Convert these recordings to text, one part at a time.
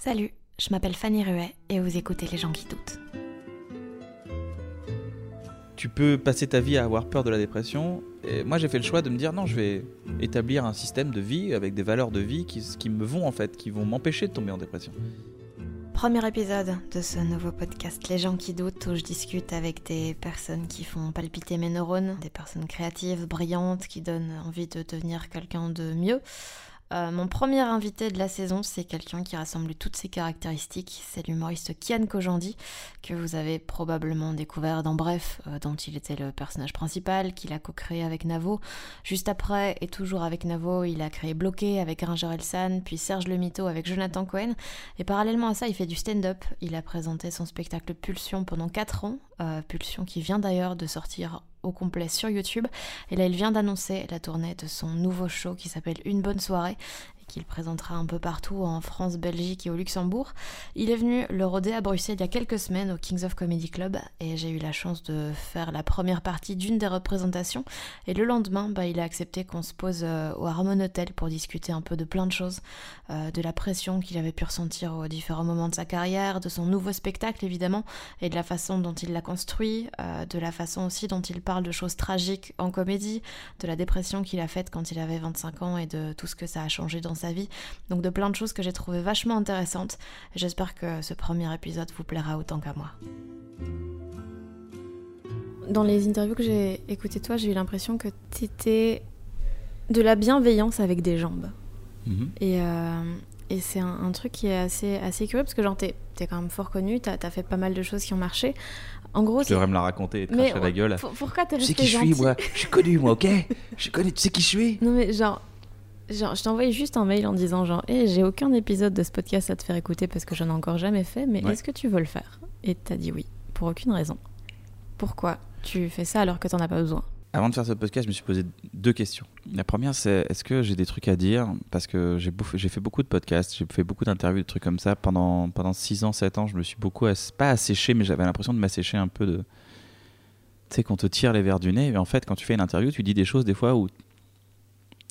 Salut, je m'appelle Fanny Ruet et vous écoutez Les gens qui doutent. Tu peux passer ta vie à avoir peur de la dépression. Et moi, j'ai fait le choix de me dire non, je vais établir un système de vie avec des valeurs de vie qui, qui me vont en fait, qui vont m'empêcher de tomber en dépression. Premier épisode de ce nouveau podcast Les gens qui doutent où je discute avec des personnes qui font palpiter mes neurones, des personnes créatives, brillantes, qui donnent envie de devenir quelqu'un de mieux. Euh, mon premier invité de la saison, c'est quelqu'un qui rassemble toutes ces caractéristiques. C'est l'humoriste Kian Kojandi, que vous avez probablement découvert dans Bref, euh, dont il était le personnage principal, qu'il a co-créé avec Navo. Juste après, et toujours avec Navo, il a créé Bloqué avec Ranger Elsan, puis Serge Le Mito avec Jonathan Cohen. Et parallèlement à ça, il fait du stand-up. Il a présenté son spectacle Pulsion pendant 4 ans, euh, Pulsion qui vient d'ailleurs de sortir au complet sur YouTube. Et là, il vient d'annoncer la tournée de son nouveau show qui s'appelle Une bonne soirée qu'il présentera un peu partout en France, Belgique et au Luxembourg. Il est venu le rôder à Bruxelles il y a quelques semaines au Kings of Comedy Club et j'ai eu la chance de faire la première partie d'une des représentations. Et le lendemain, bah, il a accepté qu'on se pose euh, au Harmon Hotel pour discuter un peu de plein de choses, euh, de la pression qu'il avait pu ressentir aux différents moments de sa carrière, de son nouveau spectacle évidemment, et de la façon dont il l'a construit, euh, de la façon aussi dont il parle de choses tragiques en comédie, de la dépression qu'il a faite quand il avait 25 ans et de tout ce que ça a changé dans sa vie. Donc de plein de choses que j'ai trouvé vachement intéressantes. J'espère que ce premier épisode vous plaira autant qu'à moi. Dans les interviews que j'ai écoutées toi, j'ai eu l'impression que tu étais de la bienveillance avec des jambes. Mhm. Et, euh, et c'est un, un, truc qui est assez, assez curieux parce que genre t'es es quand même fort connu, t'as as fait pas mal de choses qui ont marché. En gros, tu devrais me la raconter et te cracher la gueule. Pourquoi resté Tu sais qui je suis, moi? Je suis connu, moi, ok? Je suis connu, tu sais qui je suis? Non mais genre, Genre, je envoyé juste un mail en disant genre, hey, j'ai aucun épisode de ce podcast à te faire écouter parce que j'en ai encore jamais fait, mais Ouais. est-ce que tu veux le faire? Et t'as dit oui, pour aucune raison. Pourquoi tu fais ça alors que t'en as pas besoin? Avant de faire ce podcast, je me suis posé deux questions. La première, c'est est-ce que j'ai des trucs à dire? Parce que j'ai bouffé- j'ai fait beaucoup de podcasts, j'ai fait beaucoup d'interviews, de trucs comme ça. Pendant, pendant 6 ans, 7 ans, je me suis beaucoup, ass- pas asséché, mais j'avais l'impression de m'assécher un peu de. Tu sais, qu'on te tire les verres du nez. Et en fait, quand tu fais une interview, tu dis des choses des fois où.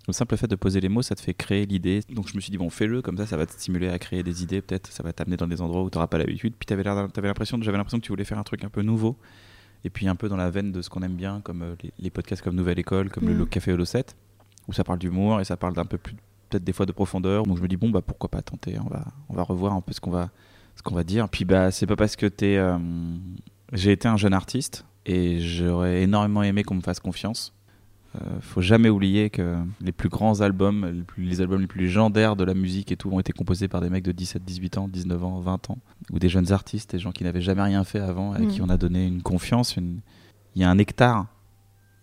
Le simple fait de poser les mots, ça te fait créer l'idée. Donc je me suis dit, bon, fais-le, comme ça, ça va te stimuler à créer des idées, peut-être, ça va t'amener dans des endroits où tu n'auras pas l'habitude. Puis t'avais l'impression, j'avais l'impression que tu voulais faire un truc un peu nouveau, et puis un peu dans la veine de ce qu'on aime bien, comme euh, les, les podcasts comme Nouvelle École, comme Mm. le Café Holo 7, où ça parle d'humour et ça parle d'un peu plus, peut-être des fois de profondeur. Donc je me dis, bon, bah pourquoi pas tenter, on va, on va revoir un peu ce qu'on va, ce qu'on va dire. Puis bah, c'est pas parce que t'es. euh, J'ai été un jeune artiste, et j'aurais énormément aimé qu'on me fasse confiance. Euh, faut jamais oublier que les plus grands albums, les, plus- les albums les plus légendaires de la musique et tout ont été composés par des mecs de 17, 18 ans, 19 ans, 20 ans, ou des jeunes artistes, des gens qui n'avaient jamais rien fait avant, Mm. qui on a donné une confiance. une- Il y a un nectar,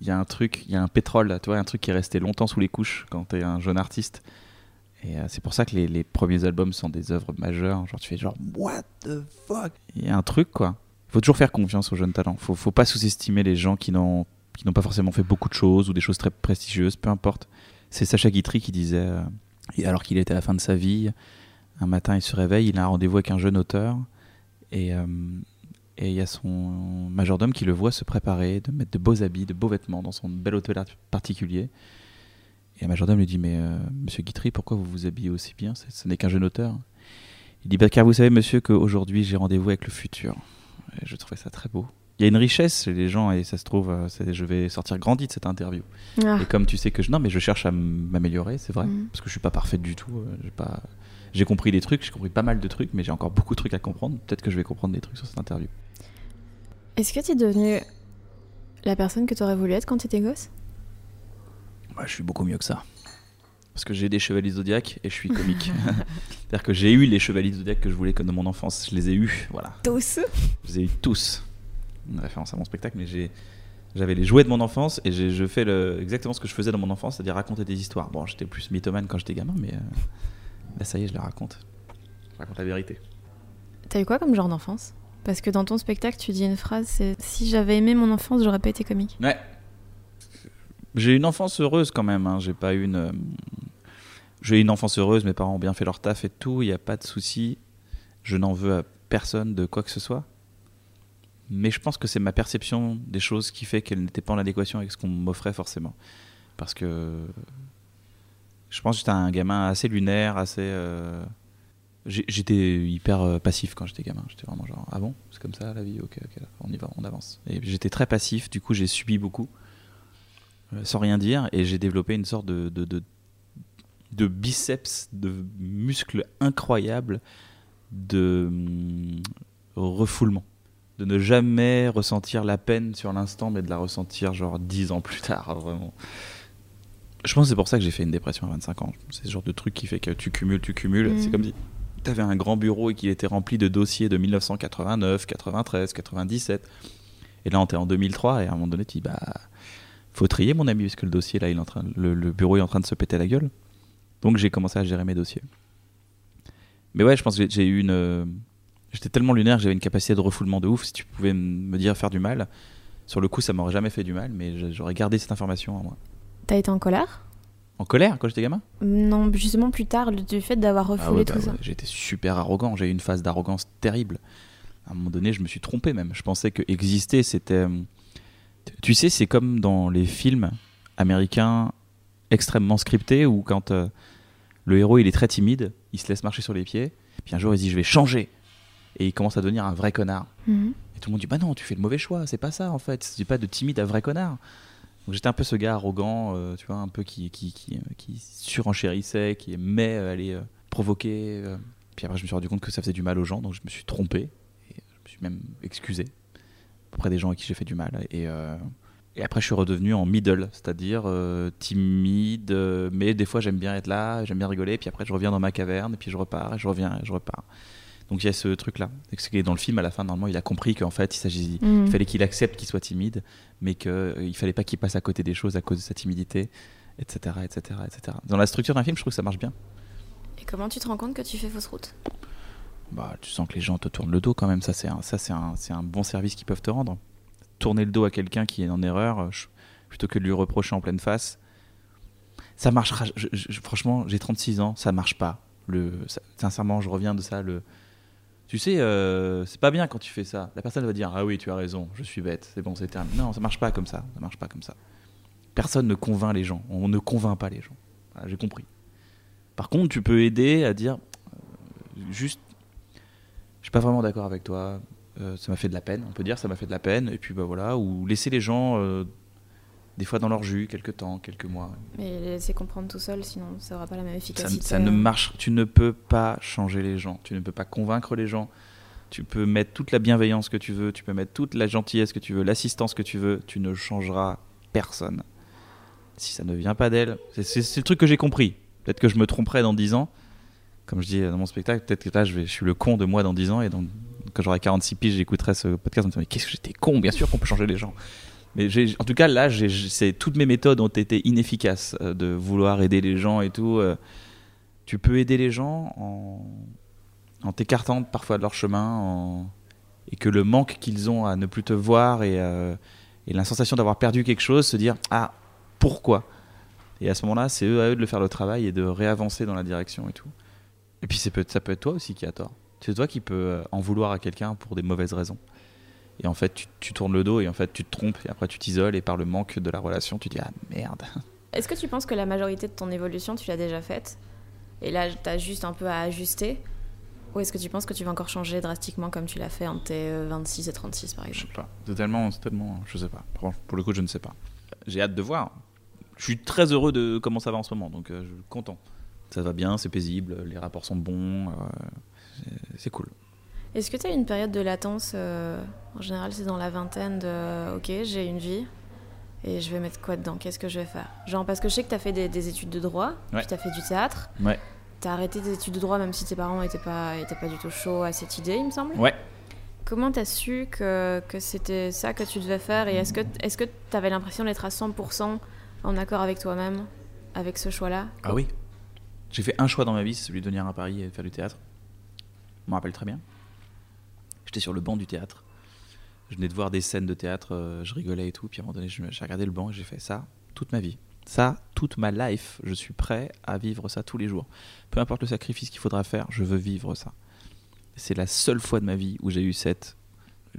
il y a un truc, il y a un pétrole, là, tu vois, un truc qui est resté longtemps sous les couches quand tu es un jeune artiste. Et euh, c'est pour ça que les, les premiers albums sont des œuvres majeures. Genre, tu fais genre, what the fuck? Il y a un truc, quoi. Il faut toujours faire confiance aux jeunes talents. Faut, faut pas sous-estimer les gens qui n'ont qui n'ont pas forcément fait beaucoup de choses ou des choses très prestigieuses, peu importe. C'est Sacha Guitry qui disait, euh, alors qu'il était à la fin de sa vie, un matin il se réveille, il a un rendez-vous avec un jeune auteur, et euh, et il y a son majordome qui le voit se préparer, de mettre de beaux habits, de beaux vêtements dans son bel hôtel art- particulier. Et le majordome lui dit Mais euh, monsieur Guitry, pourquoi vous vous habillez aussi bien? Ce n'est qu'un jeune auteur. Il dit bah, Car vous savez, monsieur, qu'aujourd'hui j'ai rendez-vous avec le futur. Et je trouvais ça très beau. Il y a une richesse chez les gens et ça se trouve, euh, je vais sortir grandi de cette interview. Ah. Et comme tu sais que je, non, mais je cherche à m'améliorer, c'est vrai, Mhm. parce que je suis pas parfaite du tout. euh, J'ai pas, j'ai compris des trucs, j'ai compris pas mal de trucs, mais j'ai encore beaucoup de trucs à comprendre. Peut-être que je vais comprendre des trucs sur cette interview. Est-ce que tu es devenue la personne que tu aurais voulu être quand tu étais gosse? Bah, je suis beaucoup mieux que ça. Parce que j'ai des chevaliers zodiaques et je suis comique. C'est-à-dire que j'ai eu les chevaliers zodiaques que je voulais comme dans mon enfance. Je les ai eus, voilà. Tous? Je les ai eus tous. Une référence à mon spectacle, mais j'ai. J'avais les jouets de mon enfance et je fais le, exactement ce que je faisais dans mon enfance, c'est-à-dire raconter des histoires. Bon, j'étais plus mythomane quand j'étais gamin, mais euh, là, ça y est, je les raconte. Je raconte la vérité. T'as eu quoi comme genre d'enfance? Parce que dans ton spectacle, tu dis une phrase, c'est si j'avais aimé mon enfance, j'aurais pas été comique. Ouais. J'ai eu une enfance heureuse quand même. hein. J'ai pas eu une. euh, J'ai eu une enfance heureuse. Mes parents ont bien fait leur taf et tout. Il n'y a pas de souci. Je n'en veux à personne de quoi que ce soit. Mais je pense que c'est ma perception des choses qui fait qu'elles n'étaient pas en adéquation avec ce qu'on m'offrait forcément. Parce que je pense que j'étais un gamin assez lunaire, assez. euh, J'étais hyper euh, passif quand j'étais gamin. J'étais vraiment genre, ah bon, c'est comme ça la vie, ok, ok, on y va, on avance. Et j'étais très passif, du coup j'ai subi beaucoup, euh, sans rien dire, et j'ai développé une sorte de, de, de, de biceps, de muscles incroyables, de hum, refoulement. De ne jamais ressentir la peine sur l'instant, mais de la ressentir genre dix ans plus tard, vraiment. Je pense que c'est pour ça que j'ai fait une dépression à 25 ans. C'est ce genre de truc qui fait que tu cumules, tu cumules. C'est comme si tu avais un grand bureau et qu'il était rempli de dossiers de 1989, 93, 97. Et là, on est en 2003 et à un moment donné, tu dis, bah, faut trier mon ami parce que le dossier, là, il est en train, le, le bureau est en train de se péter la gueule. Donc j'ai commencé à gérer mes dossiers. Mais ouais, je pense que j'ai- j'ai eu une. J'étais tellement lunaire que j'avais une capacité de refoulement de ouf. Si tu pouvais me dire faire du mal, sur le coup, ça m'aurait jamais fait du mal, mais j'aurais gardé cette information en moi. T'as été en colère? En colère quand j'étais gamin? Non, justement plus tard, du fait d'avoir refoulé Ah ouais, tout bah ça. ouais, J'étais super arrogant. J'ai eu une phase d'arrogance terrible. À un moment donné, je me suis trompé même. Je pensais que exister, c'était. euh, Tu sais, c'est comme dans les films américains extrêmement scriptés où quand euh, le héros il est très timide, il se laisse marcher sur les pieds, puis un jour il dit je vais changer et il commence à devenir un vrai connard. Mhm. Et tout le monde dit bah non, tu fais le mauvais choix, c'est pas ça en fait, c'est pas de timide à vrai connard. Donc j'étais un peu ce gars arrogant, euh, tu vois, un peu qui, qui, qui, euh, qui surenchérissait, qui aimait euh, aller euh, provoquer. euh. Puis après je me suis rendu compte que ça faisait du mal aux gens, donc je me suis trompé. Et je me suis même excusé auprès des gens à qui j'ai fait du mal. Et, et après je suis redevenu en middle, c'est-à-dire euh, timide, euh, mais des fois j'aime bien être là, j'aime bien rigoler, puis après je reviens dans ma caverne, et puis je repars, et je reviens, et je repars. Donc il y a ce truc-là. Et dans le film, à la fin, normalement, il a compris qu'en fait, il s'agit, il fallait qu'il accepte qu'il soit timide, mais qu'il ne fallait pas qu'il passe à côté des choses à cause de sa timidité, etc., etc., etc. Dans la structure d'un film, je trouve que ça marche bien. Et comment tu te rends compte que tu fais fausse route? Bah, tu sens que les gens te tournent le dos quand même. Ça, c'est un, ça, c'est un, c'est un bon service qu'ils peuvent te rendre. Tourner le dos à quelqu'un qui est en erreur, euh, je- plutôt que de lui reprocher en pleine face, ça marchera. je- je- franchement, j'ai 36 ans, ça marche pas. Le, ça- sincèrement, je reviens de ça. Le, tu sais, euh, c'est pas bien quand tu fais ça. La personne va dire Ah oui, tu as raison, je suis bête, c'est bon, c'est terminé. Non, ça marche pas comme ça. Ça marche pas comme ça. Personne ne convainc les gens. On ne convainc pas les gens. J'ai compris. Par contre, tu peux aider à dire euh, juste je suis pas vraiment d'accord avec toi. euh, ça m'a fait de la peine, on peut dire, ça m'a fait de la peine. Et puis bah voilà, ou laisser les gens des fois dans leur jus, quelques temps, quelques mois. Mais les laisser comprendre tout seul, sinon ça aura pas la même efficacité. ça ne marche. Tu ne peux pas changer les gens. Tu ne peux pas convaincre les gens. Tu peux mettre toute la bienveillance que tu veux. Tu peux mettre toute la gentillesse que tu veux, l'assistance que tu veux. Tu ne changeras personne. Si ça ne vient pas d'elle, c'est- le truc que j'ai compris. Peut-être que je me tromperai dans 10 ans. Comme je dis dans mon spectacle, peut-être que là, je, vais, je suis le con de moi dans 10 ans. Et donc, quand j'aurai 46 piges, j'écouterai ce podcast en me disant Mais qu'est-ce que j'étais con Bien sûr qu'on peut changer les gens. Mais en tout cas, là, toutes mes méthodes ont été inefficaces euh, de vouloir aider les gens et tout. euh. tu peux aider les gens en, t'écartant parfois de leur chemin et que le manque qu'ils ont à ne plus te voir et, euh, la sensation d'avoir perdu quelque chose, se dire Ah, pourquoi? Et à ce moment-là, c'est eux à eux de le faire le travail et de réavancer dans la direction et tout. Et puis peut- ça peut être toi aussi qui as tort. C'est toi qui peux euh, en vouloir à quelqu'un pour des mauvaises raisons. Et en fait, tu, tu tournes le dos et en fait, tu te trompes et après, tu t'isoles et par le manque de la relation, tu dis Ah merde. Est-ce que tu penses que la majorité de ton évolution, tu l'as déjà faite? Et là, t'as juste un peu à ajuster? Ou est-ce que tu penses que tu vas encore changer drastiquement comme tu l'as fait entre tes 26 et 36 par Je exemple? sais pas. C'est tellement, je sais pas. Pour le coup, je ne sais pas. J'ai hâte de voir. Je suis très heureux de comment ça va en ce moment, donc euh, je suis content. Ça va bien, c'est paisible, les rapports sont bons, euh, c'est cool. Est-ce que tu as une période de latence euh, En général, c'est dans la vingtaine de OK, j'ai une vie et je vais mettre quoi dedans? Qu'est-ce que je vais faire? Genre, parce que je sais que tu as fait des, des études de droit, Ouais. puis tu as fait du théâtre. Ouais. Tu as arrêté tes études de droit même si tes parents n'étaient pas, étaient pas du tout chauds à cette idée, il me semble. Ouais. Comment tu as su que, que c'était ça que tu devais faire Et est-ce que est-ce que tu avais l'impression d'être à 100% en accord avec toi-même, avec ce choix-là? Ah oui. J'ai fait un choix dans ma vie, c'est celui de venir à Paris et de faire du théâtre. Je m'en rappelle très bien. J'étais sur le banc du théâtre. Je venais de voir des scènes de théâtre, euh, je rigolais et tout. Puis à un moment donné, j'ai regardé le banc et j'ai fait ça toute ma vie. Ça, toute ma life, je suis prêt à vivre ça tous les jours. Peu importe le sacrifice qu'il faudra faire, je veux vivre ça. C'est la seule fois de ma vie où j'ai eu cette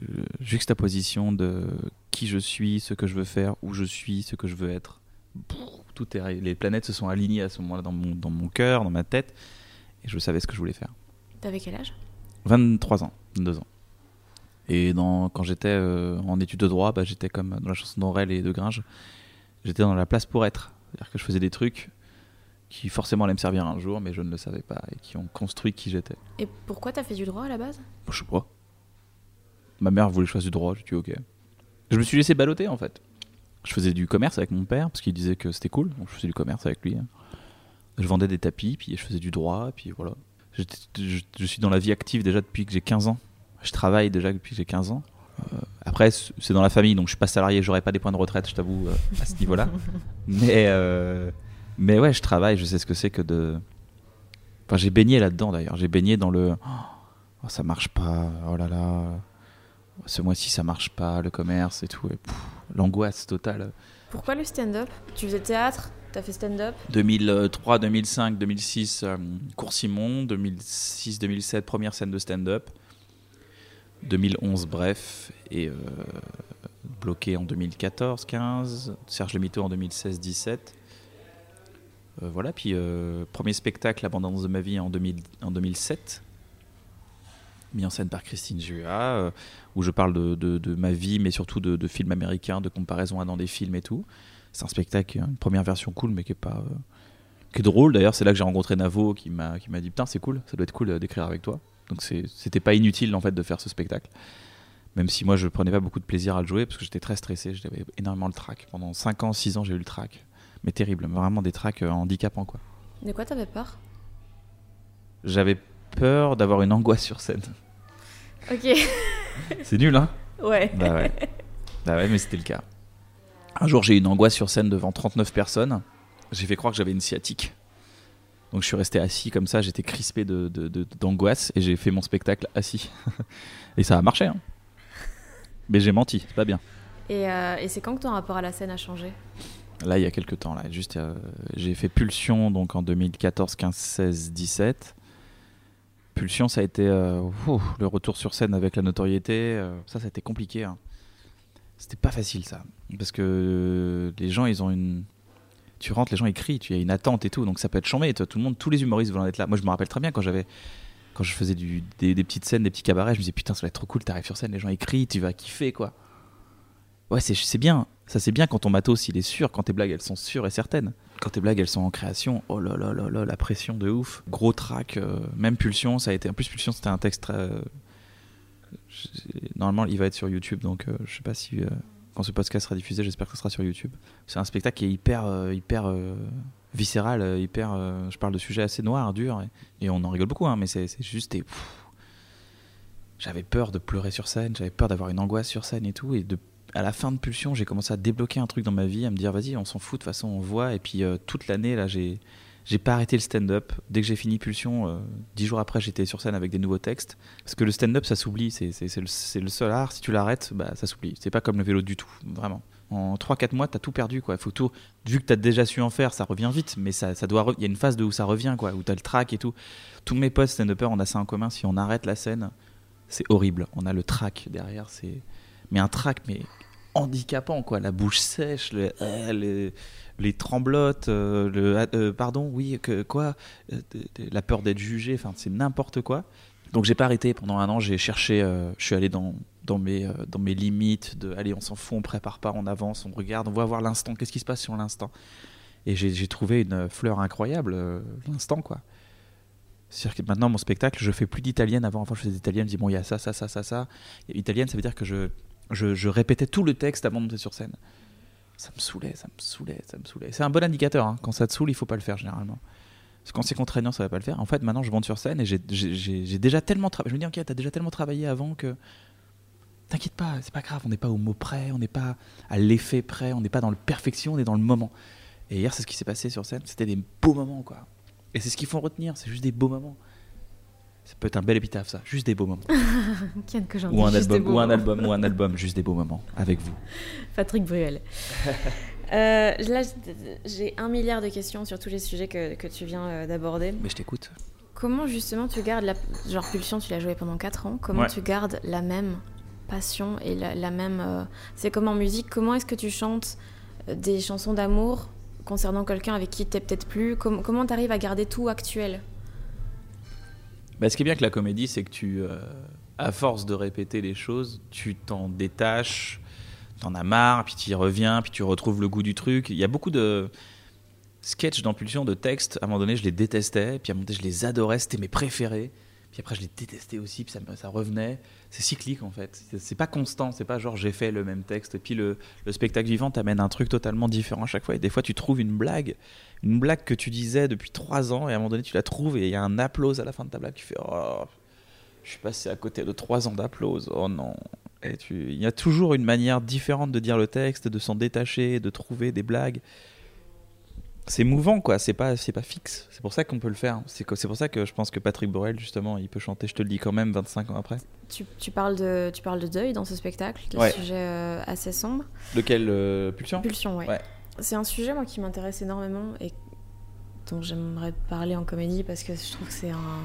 euh, juxtaposition de qui je suis, ce que je veux faire, où je suis, ce que je veux être. Tout est, les planètes se sont alignées à ce moment-là dans mon, dans mon cœur, dans ma tête, et je savais ce que je voulais faire. T'avais quel âge? 23 ans, 22 ans. Et dans, quand j'étais euh, en études de droit, bah, j'étais comme dans la chanson d'Aurel et de Gringe, j'étais dans la place pour être. C'est-à-dire que je faisais des trucs qui forcément allaient me servir un jour, mais je ne le savais pas, et qui ont construit qui j'étais. Et pourquoi t'as fait du droit à la base? Je sais pas. Ma mère voulait que je fasse du droit, j'ai dit ok. Je me suis laissé balloter en fait. Je faisais du commerce avec mon père parce qu'il disait que c'était cool, donc je faisais du commerce avec lui. hein. Je vendais des tapis, puis je faisais du droit, puis voilà. Je suis dans la vie active déjà depuis que j'ai 15 ans. Je travaille déjà depuis que j'ai 15 ans. Euh, après, c'est dans la famille, donc je suis pas salarié, j'aurai pas des points de retraite, je t'avoue, euh, à ce niveau-là. mais, euh, mais ouais, je travaille, je sais ce que c'est que de. Enfin, j'ai baigné là-dedans d'ailleurs. J'ai baigné dans le. Oh, ça marche pas, oh là là. Ce mois-ci, ça marche pas, le commerce et tout. L'angoisse totale. Pourquoi le stand-up? Tu faisais théâtre? T'as fait stand-up? 2003, 2005, 2006, euh, Cours Simon. 2006, 2007, première scène de stand-up. 2011, bref. Et euh, bloqué en 2014, 15. Serge Le Mito en 2016, 17. Euh, voilà, puis euh, premier spectacle, L'abondance de ma vie en, 2000 en 2007. Mis en scène par Christine euh, où je parle de, ma vie, mais surtout de, films américains, de comparaison à dans des films et tout. C'est un spectacle, une première version cool, mais qui est pas. qui est drôle d'ailleurs. C'est là que j'ai rencontré Navo qui m'a dit Putain, c'est cool, ça doit être cool d'écrire avec toi. Donc c'était pas inutile en fait de faire ce spectacle. Même si moi je prenais pas beaucoup de plaisir à le jouer parce que j'étais très stressé, j'avais énormément le trac. Pendant 5 ans, 6 ans, j'ai eu le trac. Mais terrible, vraiment des tracs euh, handicapants quoi. De quoi t'avais peur? J'avais peur d'avoir une angoisse sur scène. Ok. C'est nul, hein? Ouais. Bah ouais. Bah ouais, mais c'était le cas. Un jour, j'ai eu une angoisse sur scène devant 39 personnes. J'ai fait croire que j'avais une sciatique. Donc je suis resté assis comme ça, j'étais crispé de, d'angoisse et j'ai fait mon spectacle assis. et ça a marché. Hein. Mais j'ai menti, c'est pas bien. Et, euh, et c'est quand que ton rapport à la scène a changé? Là, il y a quelques temps, là, juste, euh, j'ai fait Pulsion donc en 2014, 15, 16, 17. Pulsion, ça a été euh, le retour sur scène avec la notoriété. ça, ça a été compliqué. hein. C'était pas facile, ça, parce que les gens, ils ont une. Tu rentres, les gens ils crient, tu y a une attente et tout, donc ça peut être chambé. Tout le monde, tous les humoristes veulent être là. Moi, je me rappelle très bien quand j'avais, quand je faisais des, petites scènes, des petits cabarets, je me disais putain, ça va être trop cool. T'arrives sur scène, les gens ils crient, tu vas kiffer quoi. Ouais, c'est bien. Ça, c'est bien quand ton matos, il est sûr, quand tes blagues, elles sont sûres et certaines. Quand tes blagues, elles sont en création, oh là là là là, la pression de ouf. Gros track, euh, même Pulsion, ça a été. En plus, Pulsion, c'était un texte euh, Normalement, il va être sur YouTube, donc euh, je sais pas si. Quand ce podcast sera diffusé, j'espère que ce sera sur YouTube. C'est un spectacle qui est hyper. euh, hyper euh, viscéral, euh, hyper. je parle de sujets assez noirs, durs, et, on en rigole beaucoup, hein, mais c'est juste. j'avais peur de pleurer sur scène, j'avais peur d'avoir une angoisse sur scène et tout, et à la fin de Pulsion, j'ai commencé à débloquer un truc dans ma vie, à me dire vas-y, on s'en fout, de toute façon, on voit. Et puis toute l'année, là, j'ai j'ai pas arrêté le stand-up. Dès que j'ai fini Pulsion, euh, dix jours après, j'étais sur scène avec des nouveaux textes. Parce que le stand-up, ça s'oublie, c'est le, seul art. Si tu l'arrêtes, bah, ça s'oublie. C'est pas comme le vélo du tout, vraiment. En 3-4 mois, t'as tout perdu, quoi. Faut vu que t'as déjà su en faire, ça revient vite, mais ça, doit, il y a une phase où ça revient, quoi, où t'as le track et tout. Tous mes potes stand-uppers, on a ça en commun. Si on arrête la scène, c'est horrible. On a le track derrière, mais un track, mais handicapant quoi la bouche sèche le- euh, les, tremblotes euh, le euh, pardon oui que quoi euh, la peur d'être jugé enfin c'est n'importe quoi Donc j'ai pas arrêté pendant un an, j'ai cherché, euh, je suis allé dans, dans, mes, euh, dans mes limites de allez, on s'en fout, on prépare pas, on avance, on regarde, on va voir l'instant, qu'est-ce qui se passe sur l'instant? Et j'ai trouvé une fleur incroyable, euh, l'instant quoi. C'est-à-dire que maintenant, mon spectacle, je fais plus d'italienne. Avant, avant, je faisais d'italienne, je dis bon, il y a ça, ça, ça, ça, ça. Italienne, ça veut dire que je, je, répétais tout le texte avant de monter sur scène. Ça me saoulait, ça me saoulait, ça me saoulait. C'est un bon indicateur. hein. Quand ça te saoule, il faut pas le faire généralement. Parce que quand c'est contraignant, ça va pas le faire. En fait, maintenant, je monte sur scène et j'ai déjà tellement travaillé. Je me dis, ok, t'as déjà tellement travaillé avant que. T'inquiète pas, c'est pas grave, on n'est pas au mot près, on n'est pas à l'effet près, on n'est pas dans le perfection, on est dans le moment. Et hier, c'est ce qui s'est passé sur scène, c'était des beaux moments, quoi. Et c'est ce qu'il faut retenir, c'est juste des beaux moments. Ça peut être un bel épitaphe, ça, juste des beaux moments. Que Ou un, album, ou un mots. album, ou un album, juste des beaux moments, avec vous. Patrick Bruel. Euh, là, j'ai un milliard de questions sur tous les sujets que, que tu viens euh, d'aborder. Mais je t'écoute. Comment justement tu gardes la... Genre Pulsion, tu l'as joué pendant 4 ans. Comment Ouais. tu gardes la même passion et la, la même... euh, C'est comme en musique, comment est-ce que tu chantes des chansons d'amour concernant quelqu'un avec qui t'es peut-être plus? Com- Comment t'arrives à garder tout actuel? Bah, ce qui est bien avec la comédie, c'est que tu, euh, à force de répéter les choses, tu t'en détaches, t'en as marre, puis tu y reviens, puis tu retrouves le goût du truc. Il y a beaucoup de sketchs d'impulsion, de textes. À un moment donné, je les détestais, puis à un moment donné, je les adorais, c'était mes préférés. Puis après, je les détestais aussi, puis ça, revenait. C'est cyclique en fait. C'est- pas constant, c'est pas genre j'ai fait le même texte. Puis le, le spectacle vivant t'amène un truc totalement différent à chaque fois. Et des fois, tu trouves une blague, une blague que tu disais depuis trois ans, et à un moment donné, tu la trouves, et il y a un applause à la fin de ta blague. Tu fais Oh, je suis passé à côté de trois ans d'applause. Oh non. Et il y a toujours une manière différente de dire le texte, de s'en détacher, de trouver des blagues. C'est mouvant, quoi. C'est pas, c'est pas fixe. C'est pour ça qu'on peut le faire. C'est c'est pour ça que je pense que Patrick Borel, justement, il peut chanter. Je te le dis quand même, 25 ans après. tu, tu parles de, tu parles de deuil dans ce spectacle, qui est Ouais. un sujet euh, assez sombre. Lequel euh, Pulsion? Pulsion, ouais. Ouais. C'est un sujet, moi, qui m'intéresse énormément et dont j'aimerais parler en comédie parce que je trouve que c'est un.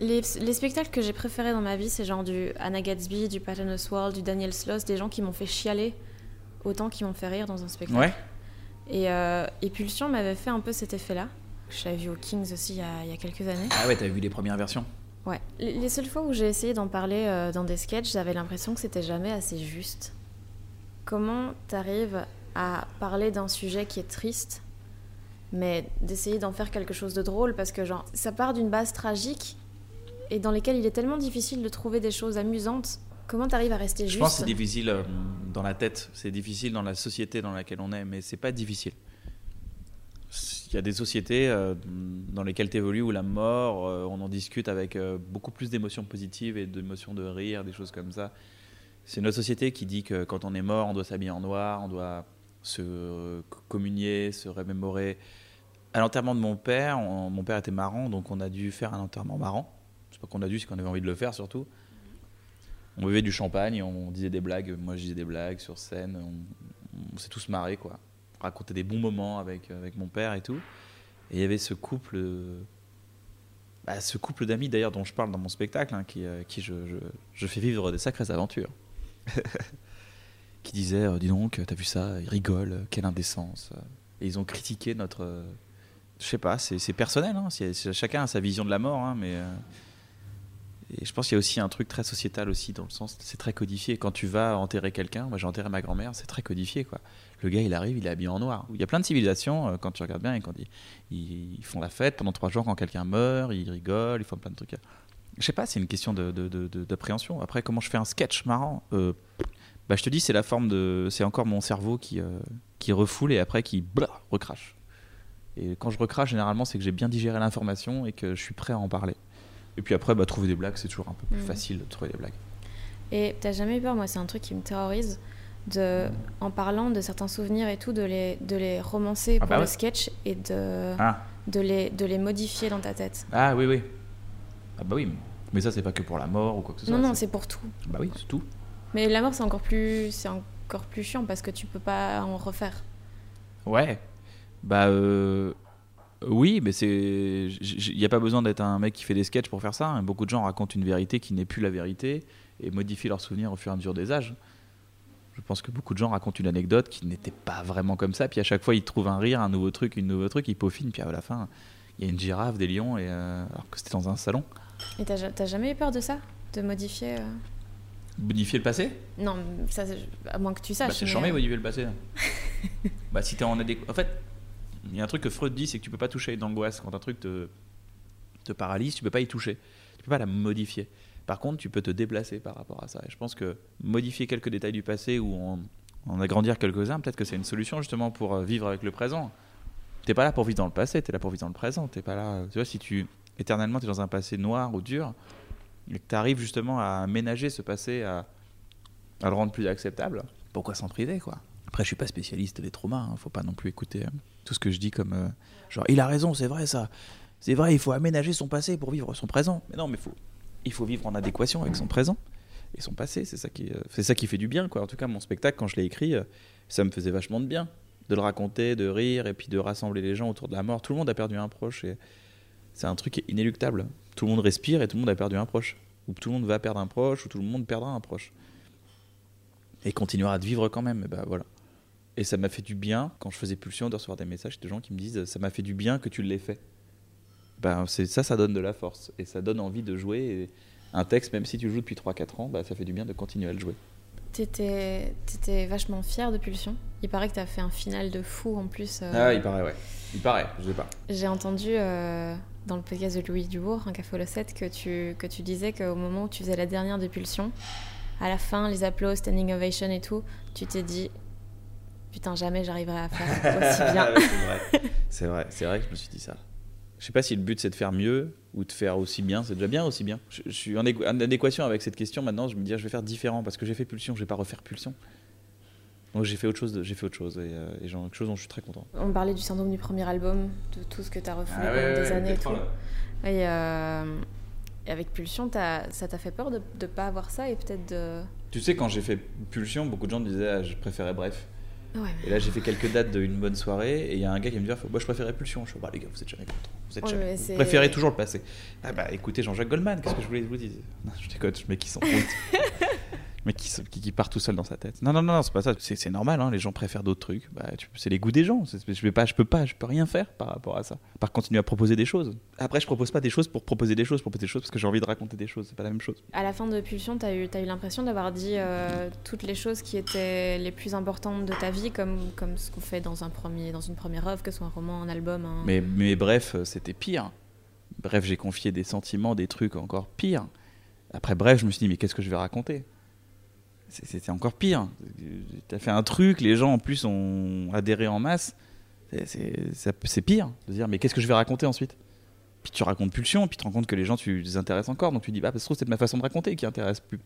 Les, les spectacles que j'ai préférés dans ma vie, c'est genre du Anna Gatsby, du Patton Oswalt, du Daniel Sloss, des gens qui m'ont fait chialer autant qu'ils m'ont fait rire dans un spectacle. Ouais. Et, euh, et Pulsion m'avait fait un peu cet effet-là. Je l'avais vu au Kings aussi il y a, il y a quelques années. Ah ouais, t'avais vu les premières versions Ouais. Les les seules fois où j'ai essayé d'en parler euh, dans des sketchs, j'avais l'impression que c'était jamais assez juste. Comment t'arrives à parler d'un sujet qui est triste, mais d'essayer d'en faire quelque chose de drôle? Parce que genre ça part d'une base tragique et dans lesquelles il est tellement difficile de trouver des choses amusantes. Comment t'arrives à rester juste Je pense que c'est difficile euh, dans la tête, c'est difficile dans la société dans laquelle on est, mais c'est pas difficile. Il y a des sociétés euh, dans lesquelles tu évolues où la mort, euh, on en discute avec beaucoup plus d'émotions positives et d'émotions de rire, des choses comme ça. C'est notre société qui dit que quand on est mort, on doit s'habiller en noir, on doit se communier, se remémorer. À l'enterrement de mon père, on- mon père était marrant, donc on a dû faire un enterrement marrant. C'est pas qu'on a dû, c'est qu'on avait envie de le faire surtout. On buvait du champagne, on disait des blagues. Moi, je disais des blagues sur scène. On, on s'est tous marrés, quoi. On racontait des bons moments avec, avec mon père et tout. Et il y avait ce couple, euh, bah, ce couple d'amis d'ailleurs dont je parle dans mon spectacle, hein, qui, euh, qui je, je, je fais vivre des sacrées aventures. qui disait, euh, dis donc, t'as vu ça Ils rigolent, euh, quelle indécence. Et ils ont critiqué notre. euh, je sais pas, c'est personnel. Hein, chacun a sa vision de la mort, hein, mais. Et je pense qu'il y a aussi un truc très sociétal aussi, dans le sens, c'est très codifié. Quand tu vas enterrer quelqu'un, moi j'ai enterré ma grand-mère, c'est très codifié, quoi. Le gars, il arrive, il est habillé en noir. Il y a plein de civilisations, euh, quand tu regardes bien, et quand ils, font la fête pendant trois jours quand quelqu'un meurt, ils rigolent, ils font plein de trucs. Je sais pas, c'est une question de- de- de- d'appréhension. Après, comment je fais un sketch marrant Euh, bah, Je te dis, c'est la forme de. C'est encore mon cerveau qui, euh, qui refoule et après qui recrache. Et quand je recrache, généralement, c'est que j'ai bien digéré l'information et que je suis prêt à en parler. Et puis après, bah, trouver des blagues, c'est toujours un peu plus Mhm. facile de trouver des blagues. Et t'as jamais eu peur, moi c'est un truc qui me terrorise, de, en parlant de certains souvenirs et tout, de les, de les romancer Ah pour bah le ouais. sketch et de, Ah, de, les, de les modifier dans ta tête. ah oui, oui. Ah bah oui. Mais ça, c'est pas que pour la mort ou quoi que ce soit. non, non, c'est pour tout. Bah oui, c'est tout. Mais la mort c'est encore plus, c'est encore plus chiant parce que tu peux pas en refaire. Ouais. Bah euh, oui, mais c'est il n'y a pas besoin d'être un mec qui fait des sketchs pour faire ça. hein. Beaucoup de gens racontent une vérité qui n'est plus la vérité et modifient leurs souvenirs au fur et à mesure des âges. Je pense que beaucoup de gens racontent une anecdote qui n'était pas vraiment comme ça, puis à chaque fois ils trouvent un rire, un nouveau truc, une nouveau truc, ils peaufinent, puis à la fin, il y a une girafe, des lions, et, euh, alors que c'était dans un salon. Et t'as ja- t'as jamais eu peur de ça? De modifier euh? Modifier le passé? Non, ça, à moins que tu saches. Bah, c'est mais, euh, modifier le passé. bah, si t'es en adéquation. En fait, il y a un truc que Freud dit, c'est que tu peux pas toucher d'angoisse. Quand un truc te, te paralyse, tu peux pas y toucher. Tu peux pas la modifier. Par contre, tu peux te déplacer par rapport à ça. Et je pense que modifier quelques détails du passé ou en, agrandir quelques-uns, peut-être que c'est une solution justement pour euh, vivre avec le présent. T'es pas là pour vivre dans le passé, t'es là pour vivre dans le présent. T'es pas là. Tu vois, si tu éternellement t'es dans un passé noir ou dur, et que t'arrives justement à aménager ce passé, à, à le rendre plus acceptable, pourquoi s'en priver quoi? Après, je suis pas spécialiste des traumas. Hein. Faut pas non plus écouter euh, tout ce que je dis comme euh, genre il a raison, c'est vrai ça. C'est vrai, il faut aménager son passé pour vivre son présent. Mais non, mais il faut vivre en adéquation avec son présent et son passé. C'est ça qui, euh, c'est ça qui fait du bien, quoi. En tout cas, mon spectacle, quand je l'ai écrit, euh, ça me faisait vachement de bien de le raconter, de rire et puis de rassembler les gens autour de la mort. Tout le monde a perdu un proche et c'est un truc inéluctable. Tout le monde respire et tout le monde a perdu un proche. Ou tout le monde va perdre un proche ou tout le monde perdra un proche. Et continuera de vivre quand même. Et ben voilà. Et ça m'a fait du bien quand je faisais pulsion de recevoir des messages de gens qui me disent ça m'a fait du bien que tu l'aies fait. Ben c'est ça, ça donne de la force et ça donne envie de jouer. Et un texte, même si tu joues depuis 3-4 ans, bah, ça fait du bien de continuer à le jouer. T'étais t'étais vachement fier de Pulsion. Il paraît que t'as fait un final de fou en plus. euh, Ah, il paraît, ouais. Il paraît, je sais pas. J'ai entendu euh, dans le podcast de Louis Dubourg, un café au 7, que tu, que tu disais qu'au moment où tu faisais la dernière de Pulsion, à la fin, les applaudissements, standing ovation et tout, tu t'es dit Putain, jamais j'arriverai à faire aussi bien. C'est vrai. C'est vrai, que je me suis dit ça. Je sais pas si le but c'est de faire mieux ou de faire aussi bien. C'est déjà bien aussi bien. Je, je suis en, équ- en adéquation avec cette question maintenant. Je me dis ah, je vais faire différent parce que j'ai fait pulsion, je vais pas refaire pulsion. Donc j'ai fait autre chose. J'ai fait autre chose et, euh, et j'en- quelque chose dont je suis très content. On parlait du syndrome du premier album, de tout ce que t'as refoulé pendant des années et tout. Et, euh, et avec Pulsion, ça t'a fait peur de ne pas avoir ça et peut-être de. Tu sais quand j'ai fait pulsion, beaucoup de gens me disaient ah, je préférais bref. Ouais, Et là j'ai fait quelques dates d'une bonne soirée et il y a un gars qui me dit moi je préférais pulsion. Je fais bah les gars vous êtes jamais contents. Vous êtes Ouais, jamais. Vous préférez toujours le passé. Ah bah écoutez Jean-Jacques Goldman, qu'est-ce que je voulais vous dire? Non, je déconne, je mets qui s'en fout. Mais qui, se- qui, qui part tout seul dans sa tête. Non, non, non, c'est pas ça. C'est normal, hein, les gens préfèrent d'autres trucs. Bah, tu- c'est les goûts des gens. Je vais pas, je peux pas, je peux rien faire par rapport à ça. Par continuer à proposer des choses. Après, je propose pas des choses pour proposer des choses, pour proposer des choses parce que j'ai envie de raconter des choses. C'est pas la même chose. À la fin de Pulsion, t'as eu, t'as eu l'impression d'avoir dit euh, toutes les choses qui étaient les plus importantes de ta vie, comme, comme ce qu'on fait dans, un premier, dans une première œuvre, que ce soit un roman, un album. un- Mais, mais bref, c'était pire. Bref, j'ai confié des sentiments, des trucs encore pires. Après, bref, je me suis dit, mais qu'est-ce que je vais raconter? C'était encore pire. T'as fait un truc, les gens en plus ont adhéré en masse. C'est- pire de dire, mais qu'est-ce que je vais raconter ensuite? Puis tu racontes pulsion, puis tu te rends compte que les gens, tu les intéresses encore. Donc tu dis, bah, ça se trouve, c'est ma façon de raconter qui intéresse plus.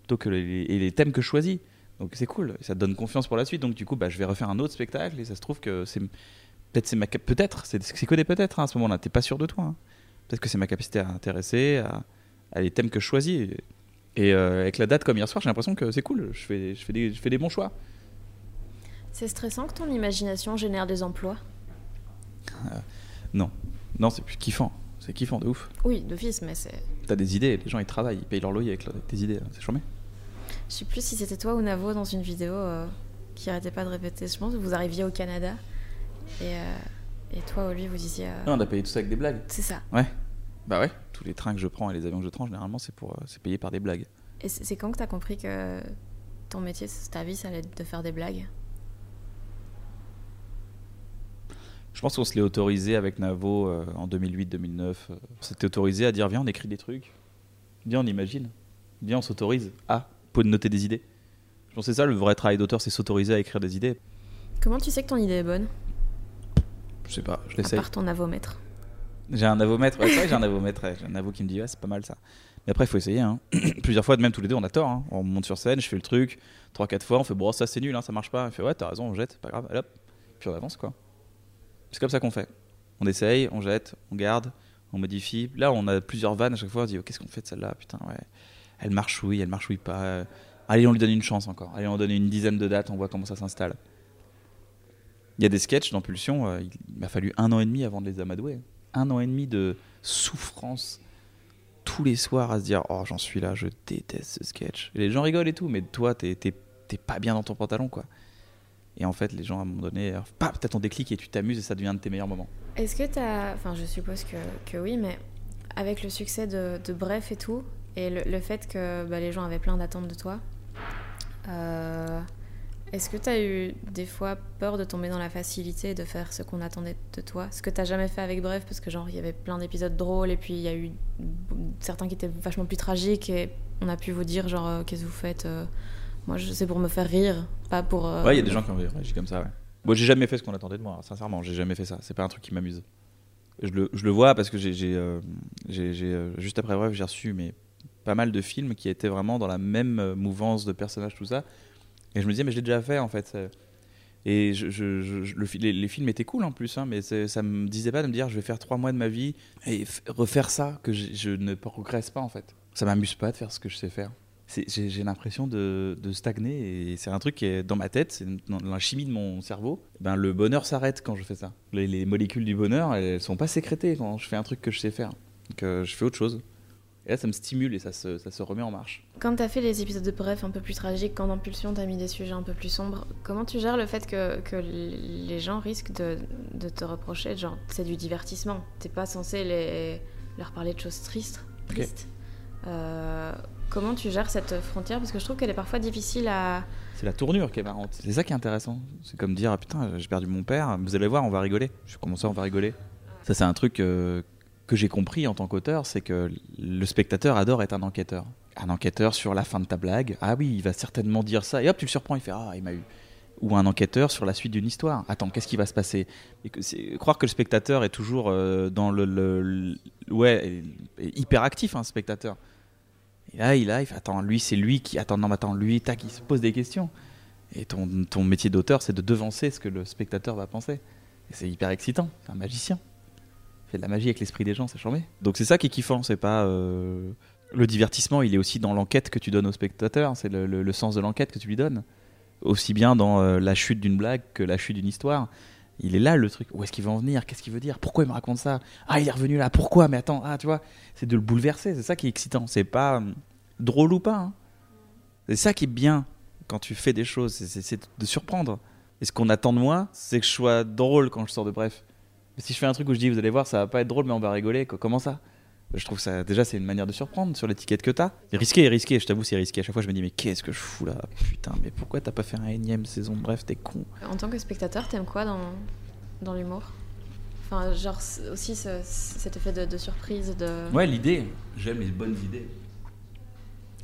Plutôt que les, et les thèmes que je choisis. Donc c'est cool, ça te donne confiance pour la suite. Donc du coup, bah, je vais refaire un autre spectacle et ça se trouve que c'est peut-être c'est ma peut-être c'est que peut-être hein, à ce moment-là. T'es pas sûr de toi. hein. Peut-être que c'est ma capacité à intéresser, à, à les thèmes que je choisis. Et, euh, avec la date comme hier soir, j'ai l'impression que c'est cool. Je fais, je fais des, je fais des bons choix. C'est stressant que ton imagination génère des emplois Non, non, c'est plus kiffant. C'est kiffant de ouf. Oui, d'office, mais c'est. T'as des idées, les gens ils travaillent, ils payent leur loyer avec, avec tes idées. C'est chambé. Je sais plus si c'était toi ou Navo dans une vidéo euh, qui arrêtait pas de répéter. Je pense que vous arriviez au Canada et, euh, et toi ou lui vous disiez. euh, Non, on a payé tout ça avec des blagues. c'est ça. Ouais. Bah ouais. Tous les trains que je prends et les avions que je prends, généralement, c'est pour, euh, c'est payé par des blagues. Et c'est quand que t'as compris que ton métier, ta vie, ça allait être de faire des blagues? Je pense qu'on se l'est autorisé avec Navo euh, en 2008-2009. euh, on s'était autorisé à dire viens, on écrit des trucs. Viens, on imagine. Viens, on s'autorise à de noter des idées. Je pense que c'est ça le vrai travail d'auteur, c'est s'autoriser à écrire des idées. Comment tu sais que ton idée est bonne? Je sais pas, je À l'essaye. part ton avomètre. J'ai un avomètre, ouais, j'ai un avomètre, j'ai un avo qui me dit ouais, c'est pas mal ça. Mais après, il faut essayer. Hein. Plusieurs fois, même tous les deux, on a tort. hein. On monte sur scène, je fais le truc, 3-4 fois, on fait bon, ça c'est nul, hein, ça marche pas. Il fait ouais, t'as raison, on jette, pas grave, allez, hop. Puis on avance quoi. C'est comme ça qu'on fait. On essaye, on jette, on garde, on modifie. Là, on a plusieurs vannes à chaque fois, on se dit oh, qu'est-ce qu'on fait de celle-là Putain, ouais. Elle marchouille, elle marchouille pas. Euh, Allez, on lui donne une chance encore. Allez, on donne une dizaine de dates, on voit comment ça s'installe. Il y a des sketchs dans Pulsion, euh, il m'a fallu un an et demi avant de les amadouer. Un an et demi de souffrance tous les soirs à se dire Oh, j'en suis là, je déteste ce sketch. Et les gens rigolent et tout, mais toi, t'es pas bien dans ton pantalon, quoi. Et en fait, les gens, à un moment donné, euh, t'as ton déclic et tu t'amuses et ça devient de tes meilleurs moments. Est-ce que t'as. Enfin, je suppose que, que oui, mais avec le succès de, de Bref et tout, et le, le fait que bah, les gens avaient plein d'attentes de toi, euh, est-ce que t'as eu des fois peur de tomber dans la facilité et de faire ce qu'on attendait de toi? Ce que t'as jamais fait avec Bref, parce que genre, il y avait plein d'épisodes drôles et puis il y a eu certains qui étaient vachement plus tragiques et on a pu vous dire, genre, euh, qu'est-ce que vous faites euh, Moi, c'est pour me faire rire, pas pour. euh, Ouais, il y a des gens qui ont réagi comme ça. Moi, j'ai jamais fait ce qu'on attendait de moi, sincèrement, j'ai jamais fait ça. C'est pas un truc qui m'amuse. Je le, vois parce que j'ai, euh, juste après Bref, j'ai reçu mais, pas mal de films qui étaient vraiment dans la même mouvance de personnages, tout ça. Et je me disais, mais je l'ai déjà fait en fait. euh. Et les, films étaient cool en plus, hein, mais ça me disait pas de me dire, je vais faire trois mois de ma vie et refaire ça, que je, ne progresse pas en fait. Ça m'amuse pas de faire ce que je sais faire. J'ai l'impression de, stagner et c'est un truc qui est dans ma tête, c'est dans la chimie de mon cerveau. Ben, le bonheur s'arrête quand je fais ça. Les, les molécules du bonheur, elles sont pas sécrétées quand je fais un truc que je sais faire. Donc euh, je fais autre chose. Et là, ça me stimule et ça se, ça se remet en marche. Quand t'as fait les épisodes de Bref un peu plus tragiques, quand dans Pulsion t'as mis des sujets un peu plus sombres, comment tu gères le fait que, que les gens risquent de, de te reprocher, genre c'est du divertissement, t'es pas censé les, leur parler de choses tristes, tristes. Euh, comment tu gères cette frontière? Parce que je trouve qu'elle est parfois difficile à... C'est la tournure qui est marrante. C'est ça qui est intéressant. C'est comme dire ah, putain, j'ai perdu mon père. Vous allez voir, on va rigoler. Je fais comment ça, on va rigoler? Ça, c'est un truc euh, que j'ai compris en tant qu'auteur, c'est que le spectateur adore être un enquêteur. Un enquêteur sur la fin de ta blague. Ah oui, il va certainement dire ça. Et hop, tu le surprends. Il fait ah, il m'a eu. Ou un enquêteur sur la suite d'une histoire. Attends, qu'est-ce qui va se passer? Et que Croire que le spectateur est toujours euh, dans le, le- le- ouais, est- est hyper actif, un spectateur. Et là, il a, il fait attends, lui, c'est lui qui attends, non, mais attends, lui, il se pose des questions. Et ton, ton métier d'auteur, c'est de devancer ce que le spectateur va penser. Et c'est hyper excitant. C'est un magicien. Fait de la magie avec l'esprit des gens, c'est charmé. Donc c'est ça qui est kiffant. C'est pas euh, le divertissement. Il est aussi dans l'enquête que tu donnes au spectateur. C'est le, sens de l'enquête que tu lui donnes. Aussi bien dans euh, la chute d'une blague que la chute d'une histoire. Il est là le truc. Où est-ce qu'il va en venir Qu'est-ce qu'il veut dire Pourquoi il me raconte ça? Ah, il est revenu là. Pourquoi? Mais attends, ah, tu vois, c'est de le bouleverser. C'est ça qui est excitant. C'est pas euh, drôle ou pas. hein. C'est ça qui est bien quand tu fais des choses, c'est de surprendre. Et ce qu'on attend de moi, c'est que je sois drôle quand je sors de bref. Si je fais un truc où je dis, vous allez voir, ça va pas être drôle, mais on va rigoler, quoi. comment ça? Je trouve ça, déjà, c'est une manière de surprendre sur l'étiquette que t'as. Risqué, risqué, je t'avoue, c'est risqué. À chaque fois, je me dis, mais qu'est-ce que je fous là? Putain, mais pourquoi t'as pas fait un énième saison? Bref, t'es con. En tant que spectateur, t'aimes quoi dans, dans l'humour? Enfin, genre aussi ce- cet effet de, de surprise, de... Ouais, l'idée, j'aime les bonnes idées.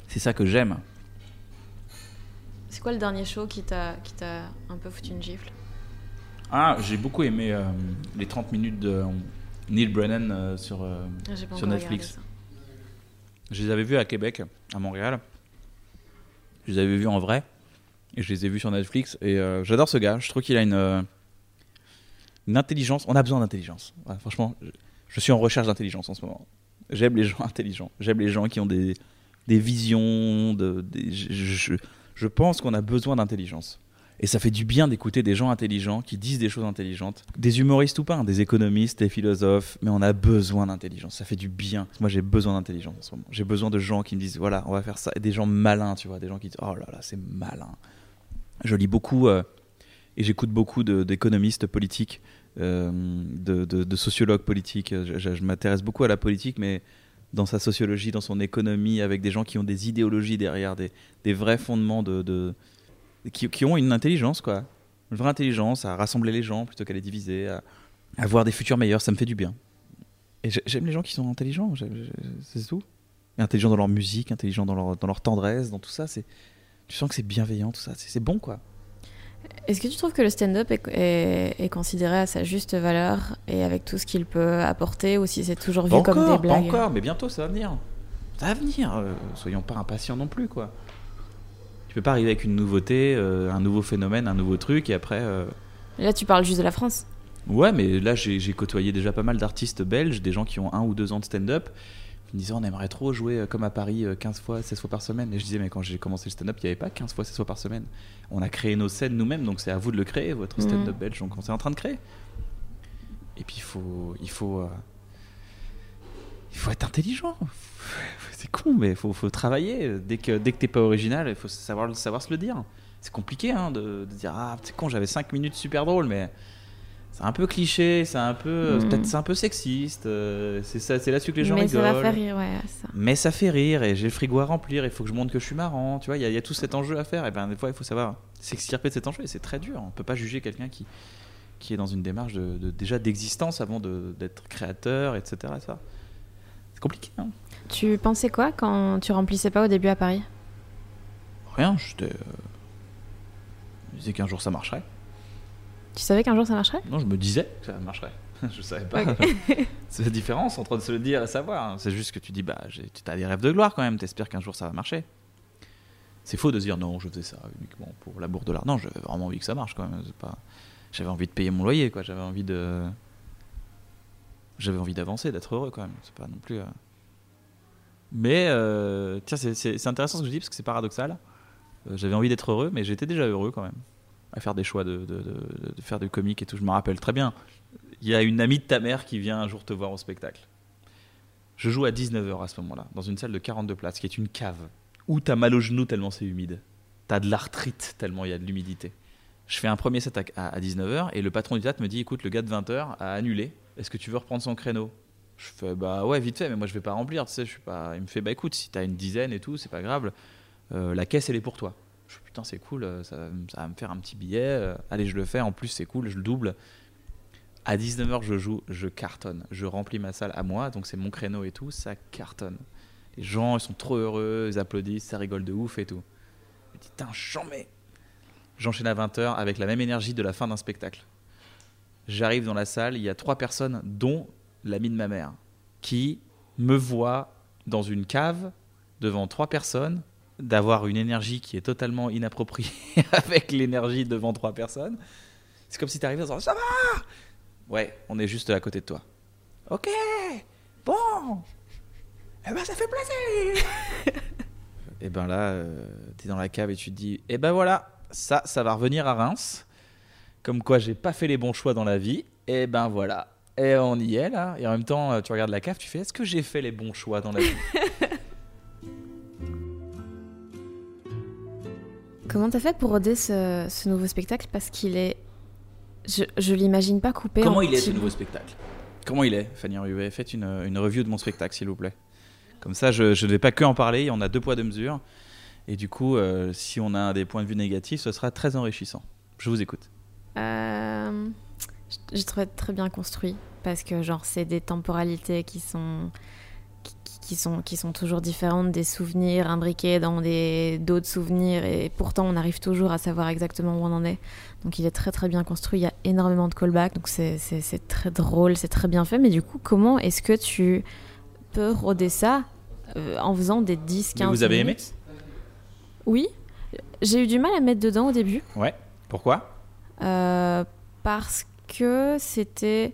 C'est ça que j'aime. C'est quoi le dernier show qui t'a qui t'a un peu foutu une gifle? Ah, j'ai beaucoup aimé euh, les 30 minutes de euh, Neil Brennan euh, sur. euh, Ah, Sur Netflix. Je les avais vus à Québec, à Montréal. Je les avais vus en vrai. Et je les ai vus sur Netflix. Et j'adore ce gars. Je trouve qu'il a une, une intelligence. On a besoin d'intelligence. Franchement, je, je suis en recherche d'intelligence en ce moment. J'aime les gens intelligents. J'aime les gens qui ont des, des visions. De, des- je, je- je pense qu'on a besoin d'intelligence. Et ça fait du bien d'écouter des gens intelligents qui disent des choses intelligentes. Des humoristes ou pas, hein, des économistes, des philosophes, mais on a besoin d'intelligence. Ça fait du bien. Moi, j'ai besoin d'intelligence en ce moment. J'ai besoin de gens qui me disent voilà, on va faire ça. Et des gens malins, tu vois, des gens qui disent oh là là, c'est malin. Je lis beaucoup euh, et j'écoute beaucoup d'économistes politiques, euh, de, de- sociologues politiques. Je, je- je m'intéresse beaucoup à la politique, mais dans sa sociologie, dans son économie, avec des gens qui ont des idéologies derrière, des, des vrais fondements de, de- qui, qui ont une intelligence, quoi. Une vraie intelligence à rassembler les gens plutôt qu'à les diviser, à, à avoir des futurs meilleurs, ça me fait du bien. Et j'ai- j'aime les gens qui sont intelligents, c'est tout. Intelligents dans leur musique, intelligents dans leur, dans leur tendresse, dans tout ça. C'est, tu sens que c'est bienveillant, tout ça. C'est, bon, quoi. Est-ce que tu trouves que le stand-up est, est- est considéré à sa juste valeur et avec tout ce qu'il peut apporter ou si c'est toujours vu Pas comme encore, des pas blagues encore, mais bientôt ça va venir. Ça va venir. euh, soyons pas impatients non plus, quoi. Tu peux pas arriver avec une nouveauté, euh, un nouveau phénomène, un nouveau truc, et après. euh, Là, tu parles juste de la France. Ouais, mais là, j'ai côtoyé déjà pas mal d'artistes belges, des gens qui ont un ou deux ans de stand-up. Ils me disaient, on aimerait trop jouer euh, comme à Paris euh, 15 fois, 16 fois par semaine. Et je disais, mais quand j'ai commencé le stand-up, il n'y avait pas 15 fois, 16 fois par semaine. On a créé nos scènes nous-mêmes, donc c'est à vous de le créer, votre Mhm. stand-up belge. Donc on est en train de créer. Et puis il faut. Il faut, euh, il faut être intelligent. C'est con, mais il faut, faut travailler. Dès que, dès que t'es pas original, il faut savoir, savoir se le dire. c'est compliqué hein, de, de dire ah c'est con j'avais 5 minutes super drôles mais c'est un peu cliché c'est un peu Mm. peut-être c'est un peu sexiste euh, c'est ça c'est là-dessus que les gens Mais ça rigolent va faire rire, ouais, ça. mais ça fait rire et j'ai le frigo à remplir il faut que je montre que je suis marrant tu vois il y, a- il y a tout cet enjeu à faire et ben des fois il faut savoir s'extirper de cet enjeu et c'est très dur on peut pas juger quelqu'un qui qui est dans une démarche de, de- déjà d'existence avant de- d'être créateur etc et ça c'est compliqué hein Tu pensais quoi quand tu remplissais pas au début à Paris? Rien j'étais je disais qu'un jour ça marcherait Tu savais qu'un jour ça marcherait? Non, je me disais que ça marcherait. je savais pas. c'est la différence entre de se le dire et savoir. C'est juste que tu dis, bah, tu as des rêves de gloire quand même. T'espères qu'un jour ça va marcher. C'est faux de se dire, non, je faisais ça uniquement pour l'amour de l'art. Non, j'avais vraiment envie que ça marche quand même. Pas... J'avais envie de payer mon loyer, quoi. J'avais envie de. J'avais envie d'avancer, d'être heureux quand même. C'est pas non plus. euh, Mais, euh, tiens, c'est- intéressant ce que je dis parce que c'est paradoxal. Euh, J'avais envie d'être heureux, mais j'étais déjà heureux quand même. À faire des choix de, faire du comique et tout. Je me rappelle très bien. Il y a une amie de ta mère qui vient un jour te voir au spectacle. Je joue à 19h à ce moment-là, dans une salle de 42 places, qui est une cave, où t'as mal aux genoux tellement c'est humide. T'as de l'arthrite tellement il y a de l'humidité. Je fais un premier set à, à 19h et le patron du théâtre me dit écoute, le gars de 20h a annulé. Est-ce que tu veux reprendre son créneau? Je fais bah ouais, vite fait, mais moi je vais pas remplir, tu sais, je suis pas. Il me fait bah écoute, si t'as une dizaine et tout, c'est pas grave. Euh, la caisse elle est pour toi. Je fais putain, c'est cool, euh, ça, va me faire un petit billet. euh, allez, je le fais, en plus c'est cool, je le double. À 19h, je joue, je cartonne. Je remplis ma salle à moi, donc c'est mon créneau et tout, ça cartonne. Les gens, ils sont trop heureux, ils applaudissent, ça rigole de ouf et tout. Je me dis, putain, chambé. J'enchaîne à 20h avec la même énergie de la fin d'un spectacle. J'arrive dans la salle, il y a trois personnes, dont l'ami de ma mère, qui me voit dans une cave devant trois personnes, d'avoir une énergie qui est totalement inappropriée avec l'énergie devant trois personnes. C'est comme si tu arrivais en disant Ça va Ouais, on est juste à côté de toi. Ok, bon, eh ben ça fait plaisir. et ben là, euh, t'es dans la cave et tu te dis, eh ben voilà, ça, ça va revenir à Reims. Comme quoi, j'ai pas fait les bons choix dans la vie. Et ben voilà, et on y est là. Et en même temps, tu regardes la cave, tu fais, est-ce que j'ai fait les bons choix dans la vie? Comment t'as fait pour roder ce, ce nouveau spectacle? Parce qu'il est. Je, je l'imagine pas coupé. Comment en il est ce nouveau spectacle? Comment il est, Fanny Ruet Faites une, une review de mon spectacle, s'il vous plaît. Comme ça, je, ne vais pas que en parler, il y en a deux poids, deux mesures. Et du coup, euh, si on a des points de vue négatifs, ce sera très enrichissant. Je vous écoute. Euh, J'ai trouvé très bien construit parce que genre c'est des temporalités qui sont qui, qui sont qui sont toujours différentes, des souvenirs imbriqués dans des d'autres souvenirs et pourtant on arrive toujours à savoir exactement où on en est. Donc il est très très bien construit, il y a énormément de callbacks, donc c'est très drôle, c'est très bien fait. Mais du coup, comment est-ce que tu peux roder ça euh, en faisant des 10, 15 Mais vous avez aimé minutes? Oui, j'ai eu du mal à mettre dedans au début. Ouais. Pourquoi? Parce que c'était.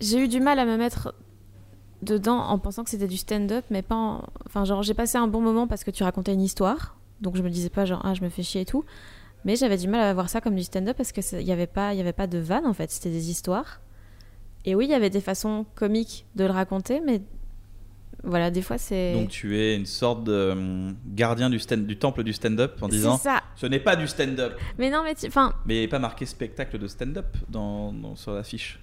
J'ai eu du mal à me mettre dedans en pensant que c'était du stand-up, mais pas. en- Enfin, genre, j'ai passé un bon moment parce que tu racontais une histoire, donc je me disais pas genre, ah, je me fais chier et tout. Mais j'avais du mal à voir ça comme du stand-up parce qu'il n'y avait, pas- avait pas de vanne en fait, c'était des histoires. Et oui, il y avait des façons comiques de le raconter, mais voilà, des fois c'est. Donc tu es une sorte de euh, gardien du, stand, du temple du stand-up en C'est disant ça. ce n'est pas du stand-up. Mais non, mais tu- enfin, Mais il n'y a pas marqué spectacle de stand-up dans, dans- sur l'affiche.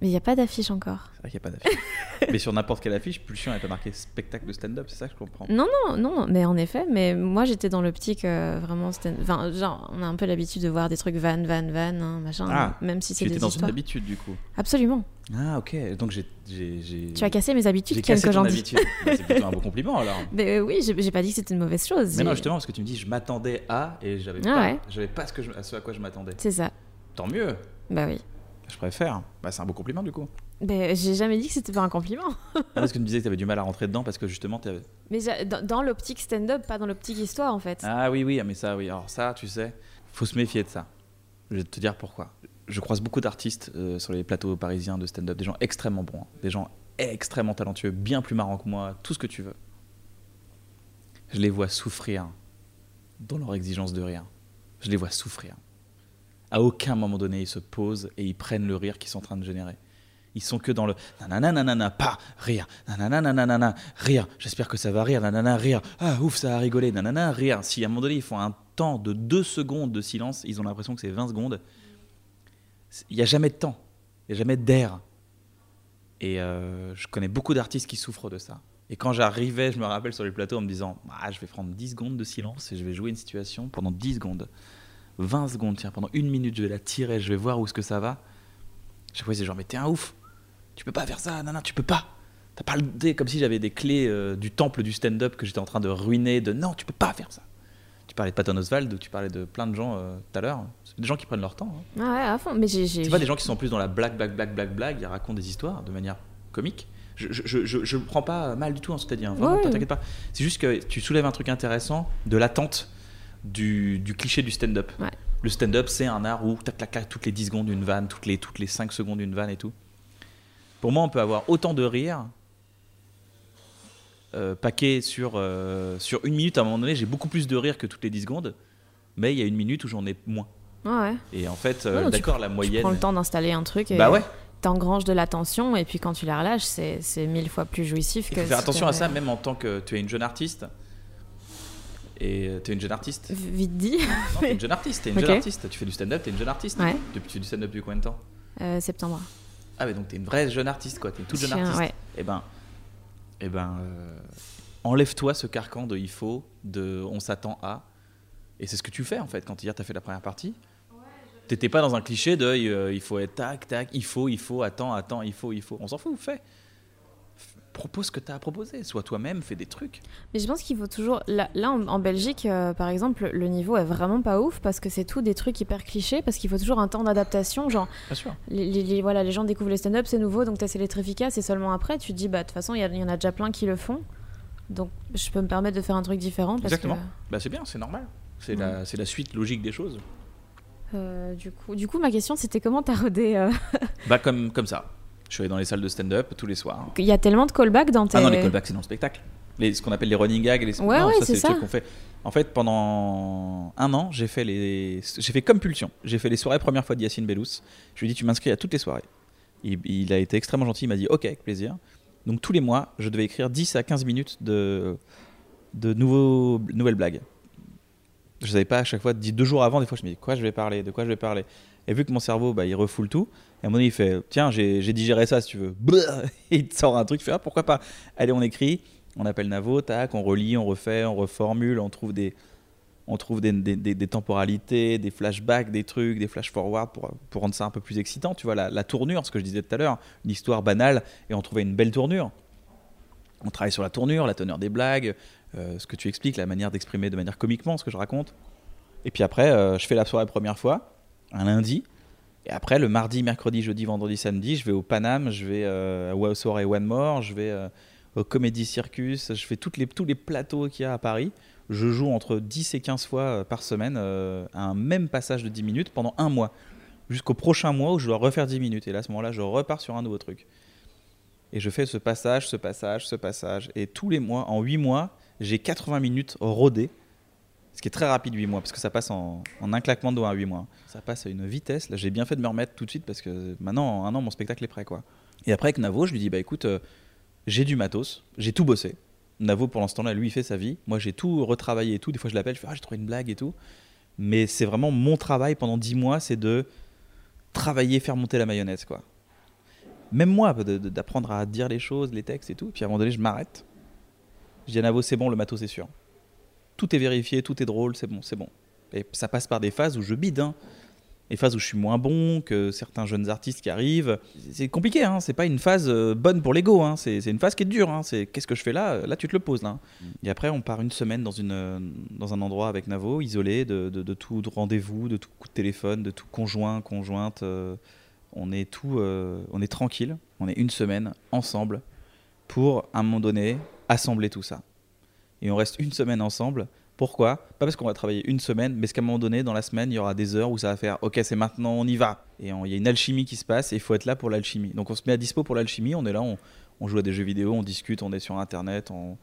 Mais il n'y a pas d'affiche encore. C'est vrai qu'il n'y a pas d'affiche. mais sur n'importe quelle affiche, Pulsion n'a pas marqué spectacle de stand-up, c'est ça que je comprends. Non, non, non, mais en effet, mais moi j'étais dans l'optique euh, vraiment. stand- Enfin, genre, on a un peu l'habitude de voir des trucs van, van, van, hein, machin, Ah, même si c'est Tu des étais dans histoires. une habitude du coup. Absolument. Ah ok, donc j'ai... Tu as cassé mes habitudes, J'ai Ken, cassé que ton j'en dis. Bah, c'est plutôt un beau compliment alors. Mais euh, oui, j'ai pas dit que c'était une mauvaise chose. Mais non, justement, parce que tu me dis, je m'attendais à, et j'avais Ah pas, ouais. pas ce, que je- à ce à quoi je m'attendais. C'est ça. Tant mieux, Bah oui. Je préfère. Bah, c'est un beau compliment du coup. Mais j'ai jamais dit que c'était pas un compliment. Ah, parce que tu me disais que tu avais du mal à rentrer dedans parce que justement, tu avais... Mais dans, dans l'optique stand-up, pas dans l'optique histoire en fait. Ah oui, oui, ah, mais ça, oui. Alors ça, tu sais, faut se méfier de ça. Je vais te dire pourquoi. Je croise beaucoup d'artistes euh, sur les plateaux parisiens de stand-up, des gens extrêmement bons, hein, des gens extrêmement talentueux, bien plus marrants que moi, tout ce que tu veux. Je les vois souffrir dans leur exigence de rire. Je les vois souffrir. À aucun moment donné, ils se posent et ils prennent le rire qu'ils sont en train de générer. Ils sont que dans le nanana nanana pas rire nanana nanana rire j'espère que ça va rire nanana rire ah ouf ça a rigolé nanana rire si à un moment donné ils font un temps de 2 secondes de silence, ils ont l'impression que c'est 20 secondes. Il n'y a jamais de temps, il n'y a jamais d'air. Et euh, je connais beaucoup d'artistes qui souffrent de ça. Et quand j'arrivais, je me rappelle sur les plateaux en me disant ah, Je vais prendre 10 secondes de silence et je vais jouer une situation pendant 10 secondes. 20 secondes, tiens, pendant une minute, je vais la tirer, je vais voir où est-ce que ça va. Chaque fois, c'est genre Mais t'es un ouf Tu peux pas faire ça, non, non, tu peux pas T'as pas le comme si j'avais des clés euh, du temple du stand-up que j'étais en train de ruiner, de non, tu peux pas faire ça. Tu parlais de Patton Oswald, tu parlais de plein de gens euh, tout à l'heure. C'est des gens qui prennent leur temps. Hein. Ah ouais, à fond. Mais j'ai, C'est pas des gens qui sont plus dans la blague, blague, blague, blague, blague, ils racontent des histoires de manière comique. Je, je, je, je, prends pas mal du tout en ce que tu as dit, hein. vraiment, t'inquiète pas. C'est juste que tu soulèves un truc intéressant de l'attente du, du cliché du stand-up. Le stand-up, c'est un art où tac, tac, tac, toutes les 10 secondes une vanne, toutes les, toutes les 5 secondes une vanne et tout. Pour moi, on peut avoir autant de rire euh, paquet sur, euh, sur une minute. À un moment donné, j'ai beaucoup plus de rire que toutes les 10 secondes, mais il y a une minute où j'en ai moins. ouais. Et en fait, euh, d'accord, la moyenne. Tu prends le temps d'installer un truc. Et... Bah ouais t'engranges de l'attention et puis quand tu la relâches, c'est, mille fois plus jouissif que. Faut faire attention à ça, même en tant que tu es une jeune artiste. Et tu es une jeune artiste. Vite dit. Non, es une jeune artiste. T'es une jeune artiste. Tu fais du stand-up, t'es une jeune artiste. Ouais. Depuis, tu fais du stand-up depuis combien de temps? Euh, Septembre. Ah ouais, donc t'es une vraie jeune artiste, quoi. T'es une toute jeune artiste. Ouais. Et eh ben, et eh ben, euh, enlève-toi ce carcan de il faut, de on s'attend à. Et c'est ce que tu fais en fait quand hier t'as fait la première partie. T'étais pas dans un cliché de euh, il faut être tac, tac, il faut, il faut, attends, attends, il faut, il faut. On s'en fout, fais. Propose ce que tu as à proposer. Sois toi-même, fais des trucs. Mais je pense qu'il faut toujours. Là, en, Belgique, euh, par exemple, le niveau est vraiment pas ouf parce que c'est tout des trucs hyper clichés, parce qu'il faut toujours un temps d'adaptation. Genre, Bien sûr. Les, voilà, les gens découvrent les stand-up, c'est nouveau, donc tu essaies d'être efficace, et seulement après, tu te dis, bah, de toute façon, il y, en a déjà plein qui le font. Donc, je peux me permettre de faire un truc différent. Parce Exactement. Bah, c'est bien, c'est normal. C'est la, la suite logique des choses. Euh, du, coup, du coup, ma question, c'était comment t'as rodé euh Bah, comme, comme ça. Je suis allé dans les salles de stand-up tous les soirs. Il y a tellement de callbacks dans tes... Ah non, les callbacks, c'est dans le spectacle. Les, ce qu'on appelle les running gags. Les... Ouais, ouais, c'est ça. fait. En fait, pendant un an, j'ai fait, les... j'ai fait comme pulsion. J'ai fait les soirées première fois d'Yacine Bellous. Je lui ai dit, tu m'inscris à toutes les soirées. Il, il, a été extrêmement gentil. Il m'a dit, OK, avec plaisir. Donc, tous les mois, je devais écrire 10 à 15 minutes de, de nouveaux... nouvelles blagues je savais pas à chaque fois, deux jours avant, des fois je me dis quoi je vais parler, de quoi je vais parler? Et vu que mon cerveau, bah, il refoule tout, et à un moment donné, il fait tiens, j'ai digéré ça si tu veux. Et il te sort un truc, il fait ah, pourquoi pas. Allez, on écrit, on appelle Navo, tac, on relit, on refait, on reformule, on trouve des, on trouve des, temporalités, des flashbacks, des trucs, des flash-forward pour, pour, rendre ça un peu plus excitant. Tu vois, la, la tournure, ce que je disais tout à l'heure, une histoire banale, et on trouvait une belle tournure. On travaille sur la tournure, la teneur des blagues, euh, ce que tu expliques, la manière d'exprimer de manière comiquement ce que je raconte. Et puis après, euh, je fais la soirée première fois, un lundi. Et après, le mardi, mercredi, jeudi, vendredi, samedi, je vais au Paname, je vais euh, à Wow Soirée One More, je vais au Comedy Circus, je fais toutes les, tous les plateaux qu'il y a à Paris. Je joue entre 10 et 15 fois par semaine un même passage de 10 minutes pendant un mois. Jusqu'au prochain mois où je dois refaire 10 minutes. Et là, à ce moment-là, je repars sur un nouveau truc. Et je fais ce passage, ce passage, ce passage. Et tous les mois, en 8 mois, j'ai 80 minutes rodées. Ce qui est très rapide, 8 mois, parce que ça passe en, un claquement de doigts à 8 mois. Ça passe à une vitesse. Là, j'ai bien fait de me remettre tout de suite parce que maintenant, en un an, mon spectacle est prêt. quoi. Et après, avec Navo, je lui dis bah écoute, euh, j'ai du matos, j'ai tout bossé. Navo, pour l'instant, là, lui, il fait sa vie. Moi, j'ai tout retravaillé et tout. Des fois, je l'appelle, je fais ah, j'ai trouvé une blague et tout. Mais c'est vraiment mon travail pendant 10 mois, c'est de travailler, faire monter la mayonnaise, quoi même moi, d'apprendre à dire les choses, les textes et tout. Puis à un moment donné, je m'arrête. Je dis à Navo, c'est bon, le matos, c'est sûr. Tout est vérifié, tout est drôle, c'est bon, c'est bon. Et ça passe par des phases où je bide. Hein. Des phases où je suis moins bon que certains jeunes artistes qui arrivent. C'est compliqué, hein. c'est pas une phase euh, bonne pour l'ego. Hein. C'est une phase qui est dure. Hein. C'est qu'est-ce que je fais là? Là, tu te le poses. Là. Et après, on part une semaine dans, une, dans un endroit avec Navo, isolé de, de, tout rendez-vous, de tout coup de téléphone, de tout conjoint, conjointe. Euh, on est tout, euh, on est tranquille, on est une semaine ensemble pour à un moment donné assembler tout ça. Et on reste une semaine ensemble. Pourquoi? Pas parce qu'on va travailler une semaine, mais parce qu'à un moment donné, dans la semaine, il y aura des heures où ça va faire OK, c'est maintenant, on y va. Et il y a une alchimie qui se passe et il faut être là pour l'alchimie. Donc on se met à dispo pour l'alchimie, on est là, on, joue à des jeux vidéo, on discute, on est sur Internet, on,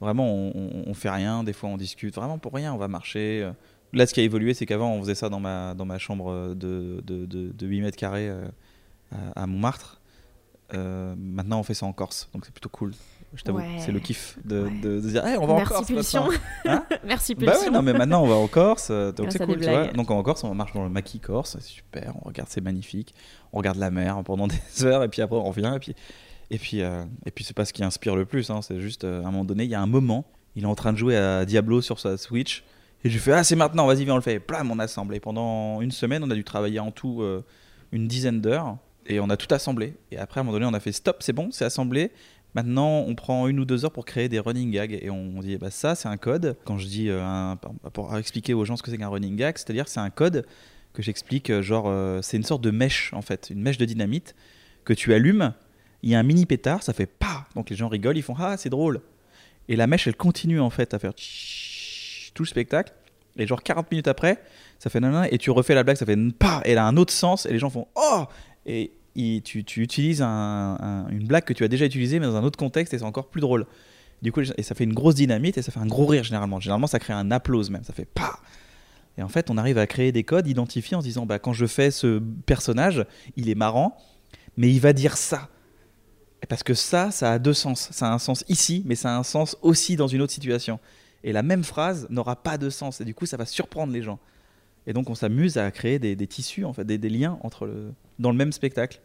vraiment on, on, fait rien, des fois on discute, vraiment pour rien, on va marcher. Là, ce qui a évolué, c'est qu'avant, on faisait ça dans ma, chambre de, de, de, 8 mètres carrés euh, à, Montmartre. Euh, maintenant, on fait ça en Corse, donc c'est plutôt cool. Je t'avoue, Ouais. c'est le kiff de, Ouais. de- de dire, Hey, on va Merci en Corse. Pulsion. Hein Merci Bah Pulsion. ouais, non, mais maintenant on va en Corse, euh, donc c'est cool, tu vois. Donc en Corse, on marche dans le maquis corse, c'est super, on regarde, c'est magnifique. On regarde la mer pendant des heures, et puis après on revient, et puis, et puis, euh, et puis c'est pas ce qui inspire le plus, hein, c'est juste euh, à un moment donné, il y a un moment, il est en train de jouer à Diablo sur sa Switch, et je lui fais Ah, c'est maintenant, vas-y, viens, on le fait. Et Plam, on assemble. Et pendant une semaine, on a dû travailler en tout euh, une dizaine d'heures, et on a tout assemblé. Et après, à un moment donné, on a fait Stop, c'est bon, c'est assemblé. Maintenant, on prend une ou deux heures pour créer des running gags et on dit bah ça c'est un code. Quand je dis euh, pour expliquer aux gens ce que c'est qu'un running gag, c'est-à-dire c'est un code que j'explique euh, genre euh, c'est une sorte de mèche en fait, une mèche de dynamite que tu allumes, il y a un mini pétard, ça fait pas, donc les gens rigolent, ils font ah c'est drôle. Et la mèche elle continue en fait à faire tout le spectacle et genre 40 minutes après, ça fait nanana et tu refais la blague, ça fait pas et elle a un autre sens et les gens font oh tu, utilises un- un- une blague que tu as déjà utilisée mais dans un autre contexte et c'est encore plus drôle. Du coup, et ça fait une grosse dynamite et ça fait un gros rire généralement. Généralement, ça crée un applause même. Ça fait pas. Et en fait, on arrive à créer des codes identifiés en se disant bah, quand je fais ce personnage, il est marrant, mais il va dire ça. Parce que ça, ça a deux sens. Ça a un sens ici, mais ça a un sens aussi dans une autre situation. Et la même phrase n'aura pas de sens. Et du coup, ça va surprendre les gens. Et donc, on s'amuse à créer des, des tissus, en fait, des, des liens entre le, dans le même spectacle.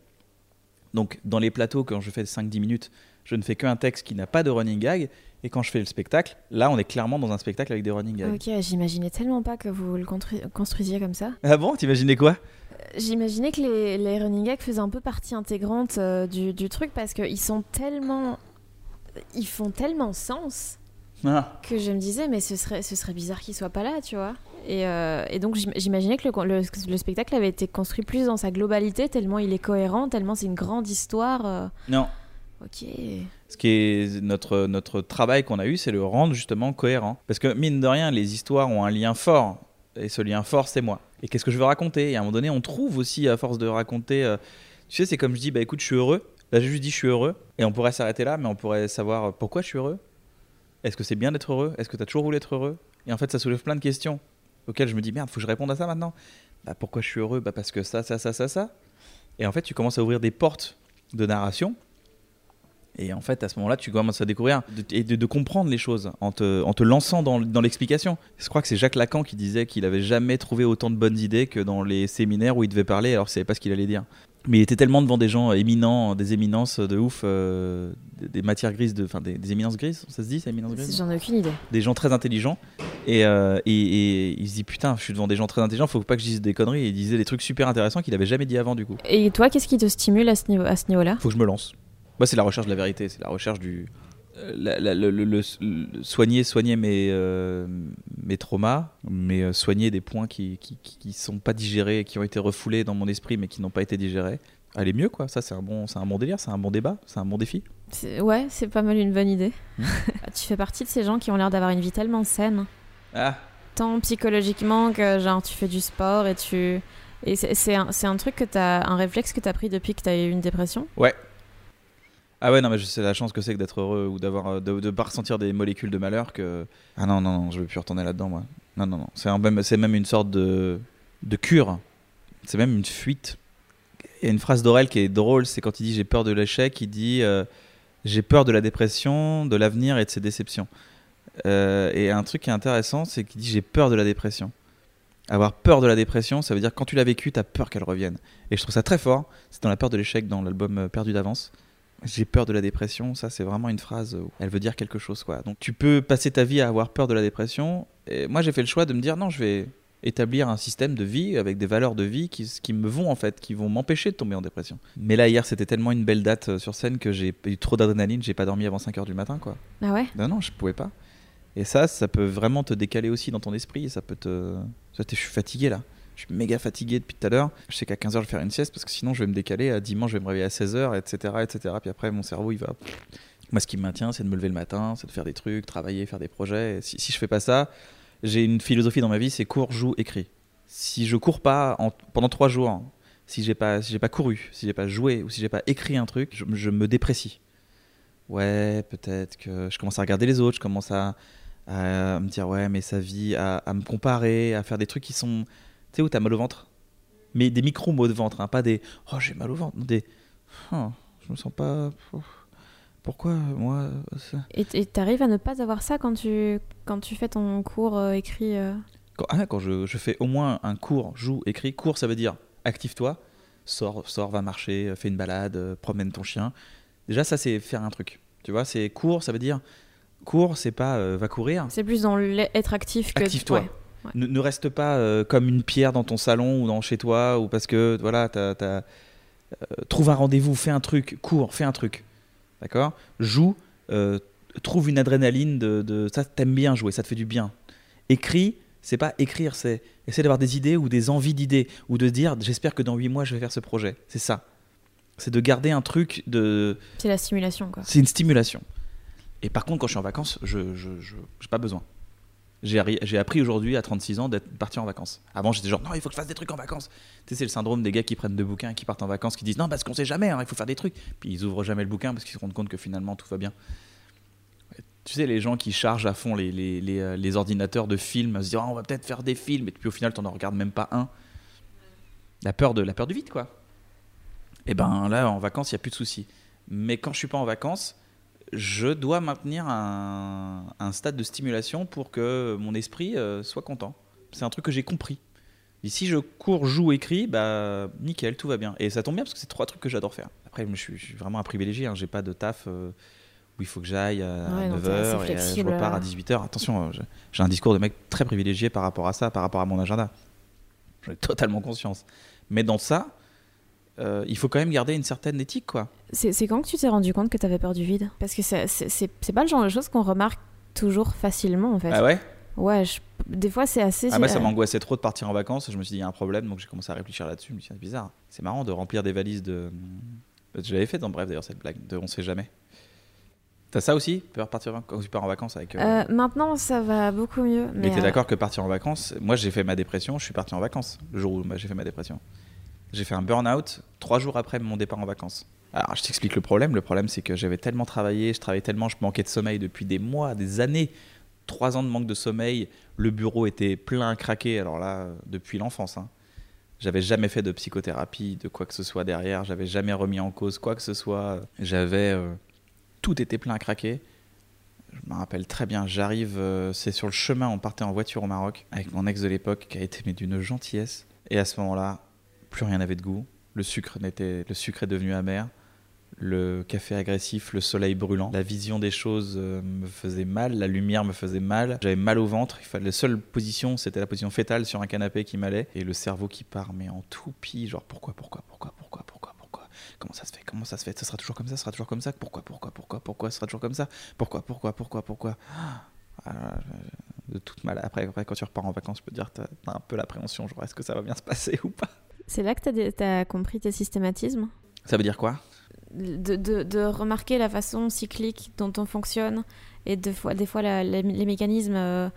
Donc, dans les plateaux, quand je fais 5-10 minutes, je ne fais qu'un texte qui n'a pas de running gag. Et quand je fais le spectacle, là, on est clairement dans un spectacle avec des running gags. Ok, j'imaginais tellement pas que vous le constru- construisiez comme ça. Ah bon? T'imaginais quoi? J'imaginais que les, les running gags faisaient un peu partie intégrante euh, du, du truc parce qu'ils sont tellement. Ils font tellement sens Ah. que je me disais, mais ce serait, ce serait bizarre qu'ils soient pas là, tu vois. Et, euh, et donc j'im- j'imaginais que le, le- le spectacle avait été construit plus dans sa globalité, tellement il est cohérent, tellement c'est une grande histoire. euh. Non. Ok. Ce qui est notre, notre travail qu'on a eu, c'est le rendre justement cohérent. Parce que mine de rien, les histoires ont un lien fort. Et ce lien fort, c'est moi. Et qu'est-ce que je veux raconter? Et à un moment donné, on trouve aussi, à force de raconter. euh, tu sais, c'est comme je dis, bah écoute, je suis heureux. Là, j'ai juste dit, je suis heureux. Et on pourrait s'arrêter là, mais on pourrait savoir pourquoi je suis heureux? Est-ce que c'est bien d'être heureux? Est-ce que tu as toujours voulu être heureux? Et en fait, ça soulève plein de questions auxquelles je me dis, merde, faut que je réponde à ça maintenant. Bah, pourquoi je suis heureux? Bah, parce que ça, ça, ça, ça, ça. Et en fait, tu commences à ouvrir des portes de narration. Et en fait, à ce moment-là, tu commences à découvrir et de, de comprendre les choses en te, en te lançant dans, dans l'explication. Je crois que c'est Jacques Lacan qui disait qu'il avait jamais trouvé autant de bonnes idées que dans les séminaires où il devait parler alors qu'il savait pas ce qu'il allait dire. Mais il était tellement devant des gens éminents, des éminences de ouf, euh, des, matières grises, de, enfin des, des éminences grises, ça se dit, c'est éminences grises? J'en ai aucune idée. Des gens très intelligents. Et, euh, et, et il se dit putain, je suis devant des gens très intelligents, faut pas que je dise des conneries. Et il disait des trucs super intéressants qu'il avait jamais dit avant du coup. Et toi, qu'est-ce qui te stimule à ce niveau- niveau-là? Faut que je me lance. Moi, c'est la recherche de la vérité, c'est la recherche du. euh, la- la- le, le- le- le- soigner soigner mes, euh, mes traumas, mais soigner des points qui, qui, qui, qui sont pas digérés, qui ont été refoulés dans mon esprit, mais qui n'ont pas été digérés. Aller mieux, quoi. Ça, c'est un, bon, c'est un bon délire, c'est un bon débat, c'est un bon défi. C'est- Ouais, c'est pas mal une bonne idée. Hmm. tu fais partie de ces gens qui ont l'air d'avoir une vie tellement saine, Ah, tant psychologiquement que genre tu fais du sport et tu. Et c'est c'est un, c'est un truc que t'as. un réflexe que t'as pris depuis que t'as eu une dépression? Ouais. Ah ouais, non, mais je sais la chance que c'est que d'être heureux ou d'avoir euh, de, de pas ressentir des molécules de malheur que. Ah non, non, non, je veux plus retourner là-dedans, moi. Non, non, non. C'est même, c'est même une sorte de, de cure. C'est même une fuite. Il y a une phrase d'Aurel qui est drôle, c'est quand il dit j'ai peur de l'échec, il dit euh, j'ai peur de la dépression, de l'avenir et de ses déceptions. Euh, et un truc qui est intéressant, c'est qu'il dit j'ai peur de la dépression. Avoir peur de la dépression, ça veut dire quand tu l'as vécu, tu as peur qu'elle revienne. Et je trouve ça très fort. C'est dans la peur de l'échec, dans l'album euh, Perdu d'avance. J'ai peur de la dépression, ça c'est vraiment une phrase où elle veut dire quelque chose quoi. Donc tu peux passer ta vie à avoir peur de la dépression. Et moi j'ai fait le choix de me dire non, je vais établir un système de vie avec des valeurs de vie qui, qui me vont en fait, qui vont m'empêcher de tomber en dépression. Mais là hier c'était tellement une belle date euh, sur scène que j'ai eu trop d'adrénaline, j'ai pas dormi avant 5h du matin quoi. Ah ouais? Non non, je pouvais pas. Et ça, ça peut vraiment te décaler aussi dans ton esprit. Ça peut te. Ça, je suis fatigué là. Je suis méga fatigué depuis tout à l'heure. Je sais qu'à 15h, je vais faire une sieste parce que sinon, je vais me décaler. À dimanche, je vais me réveiller à 16h, etc., etc. Puis après, mon cerveau, il va. Moi, ce qui me maintient, c'est de me lever le matin, c'est de faire des trucs, travailler, faire des projets. Et si, si je fais pas ça, j'ai une philosophie dans ma vie c'est cours, joue, écris. Si je cours pas en- pendant trois jours, si j'ai pas, si j'ai pas couru, si j'ai pas joué ou si j'ai pas écrit un truc, je, me déprécie ouais, peut-être que je commence à regarder les autres, je commence à, me dire, ouais, mais sa vie, à, me comparer, à faire des trucs qui sont, tu sais, où t'as mal au ventre. Mais des micro-mots de ventre, hein, pas des, oh, j'ai mal au ventre, des, Oh, je me sens pas. Pourquoi moi Et tu arrives à ne pas avoir ça quand tu, quand tu fais ton cours euh, écrit euh Quand, ah, quand je, je, fais au moins un cours, joue, écrit. Cours, ça veut dire active-toi, sors, sors, va marcher, fais une balade, promène ton chien. Déjà, ça, c'est faire un truc. Tu vois, c'est cours, ça veut dire. Cours, c'est pas va courir. C'est plus dans être actif que. Active-toi. Ne, reste pas comme une pierre dans ton salon ou dans chez toi, ou parce que voilà, t'as. as euh, trouve un rendez-vous, fais un truc, cours, fais un truc. D'accord? Joue, euh, trouve une adrénaline de, de ça, t'aimes bien jouer, ça te fait du bien. Écris, c'est pas écrire, c'est essayer d'avoir des idées ou des envies d'idées ou de dire j'espère que dans 8 mois je vais faire ce projet. C'est ça. C'est de garder un truc de. C'est la stimulation quoi. C'est une stimulation. Et par contre, quand je suis en vacances, je n'ai pas besoin. J'ai appris aujourd'hui, à 36 ans, d'être parti en vacances. Avant, j'étais genre, non, il faut que je fasse des trucs en vacances. Tu sais, c'est le syndrome des gars qui prennent deux bouquins qui partent en vacances, qui disent, non, parce qu'on sait jamais, hein, il faut faire des trucs. Puis ils ouvrent jamais le bouquin parce qu'ils se rendent compte que finalement, tout va bien. Tu sais, les gens qui chargent à fond les, euh, ordinateurs de films, se disent, oh, on va peut-être faire des films, et puis au final, tu n'en regardes même pas un. La peur, de, la peur du vide, quoi. Et ben là, en vacances, il n'y a plus de soucis. Mais quand je suis pas en vacances, je dois maintenir un, stade de stimulation pour que mon esprit euh, soit content. C'est un truc que j'ai compris. Et si je cours, joue, écris, bah nickel, tout va bien. Et ça tombe bien parce que c'est trois trucs que j'adore faire. Après, je suis, vraiment un privilégié. Hein. J'ai pas de taf euh, où il faut que j'aille à 9h et je repars à 18h. Attention, euh, j'ai un discours de mec très privilégié par rapport à ça, par rapport à mon agenda. J'en ai totalement conscience. Mais dans ça, euh, il faut quand même garder une certaine éthique, quoi. C'est quand que tu t'es rendu compte que tu avais peur du vide? Parce que c'est pas le genre de choses qu'on remarque toujours facilement, en fait. Ah ouais? Ouais, des fois c'est assez. Ah, moi ça m'angoissait trop de partir en vacances. Je me suis dit, il y a un problème, donc j'ai commencé à réfléchir là-dessus. Je me suis dit, c'est bizarre. C'est marrant de remplir des valises de. Je l'avais fait dans Bref d'ailleurs, cette blague de on sait jamais. T'as ça aussi Peur partir quand tu pars en vacances avec. Euh, euh, maintenant, ça va beaucoup mieux. Mais, t'es d'accord que partir en vacances Moi, j'ai fait ma dépression. Je suis parti en vacances le jour où j'ai fait ma dépression. J'ai fait un burn-out trois jours après mon départ en vacances. Alors, je t'explique le problème. Le problème, c'est que j'avais tellement travaillé, je travaillais tellement, je manquais de sommeil depuis des mois, des années. Trois ans de manque de sommeil. Le bureau était plein à craquer. Alors là, depuis l'enfance. Hein. J'avais jamais fait de psychothérapie, de quoi que ce soit derrière. J'avais jamais remis en cause quoi que ce soit. J'avais. Euh, tout était plein à craquer. Je me rappelle très bien, j'arrive, euh, c'est sur le chemin, on partait en voiture au Maroc avec mon ex de l'époque qui a été d'une gentillesse. Et à ce moment-là, plus rien n'avait de goût. Le sucre, n'était, le sucre est devenu amer. Le café agressif, le soleil brûlant. La vision des choses euh, me faisait mal, la lumière me faisait mal. J'avais mal au ventre. La seule position, c'était la position fétale sur un canapé qui m'allait. Et le cerveau qui part, mais en toupie. Genre pourquoi, pourquoi, pourquoi, pourquoi, pourquoi, pourquoi? Comment ça se fait? Comment ça se fait? Ça sera toujours comme ça, ça sera toujours comme ça. Pourquoi, pourquoi, pourquoi, pourquoi? Ça sera toujours comme ça. Pourquoi, pourquoi, pourquoi, pourquoi? Ah, De toute mal. Après, après, quand tu repars en vacances, je peux dire, tu as un peu l'appréhension. Genre, est-ce que ça va bien se passer ou pas? C'est là que tu as, compris tes systématismes Ça veut dire quoi? De, remarquer la façon cyclique dont on fonctionne et de fois, des fois les mécanismes euh,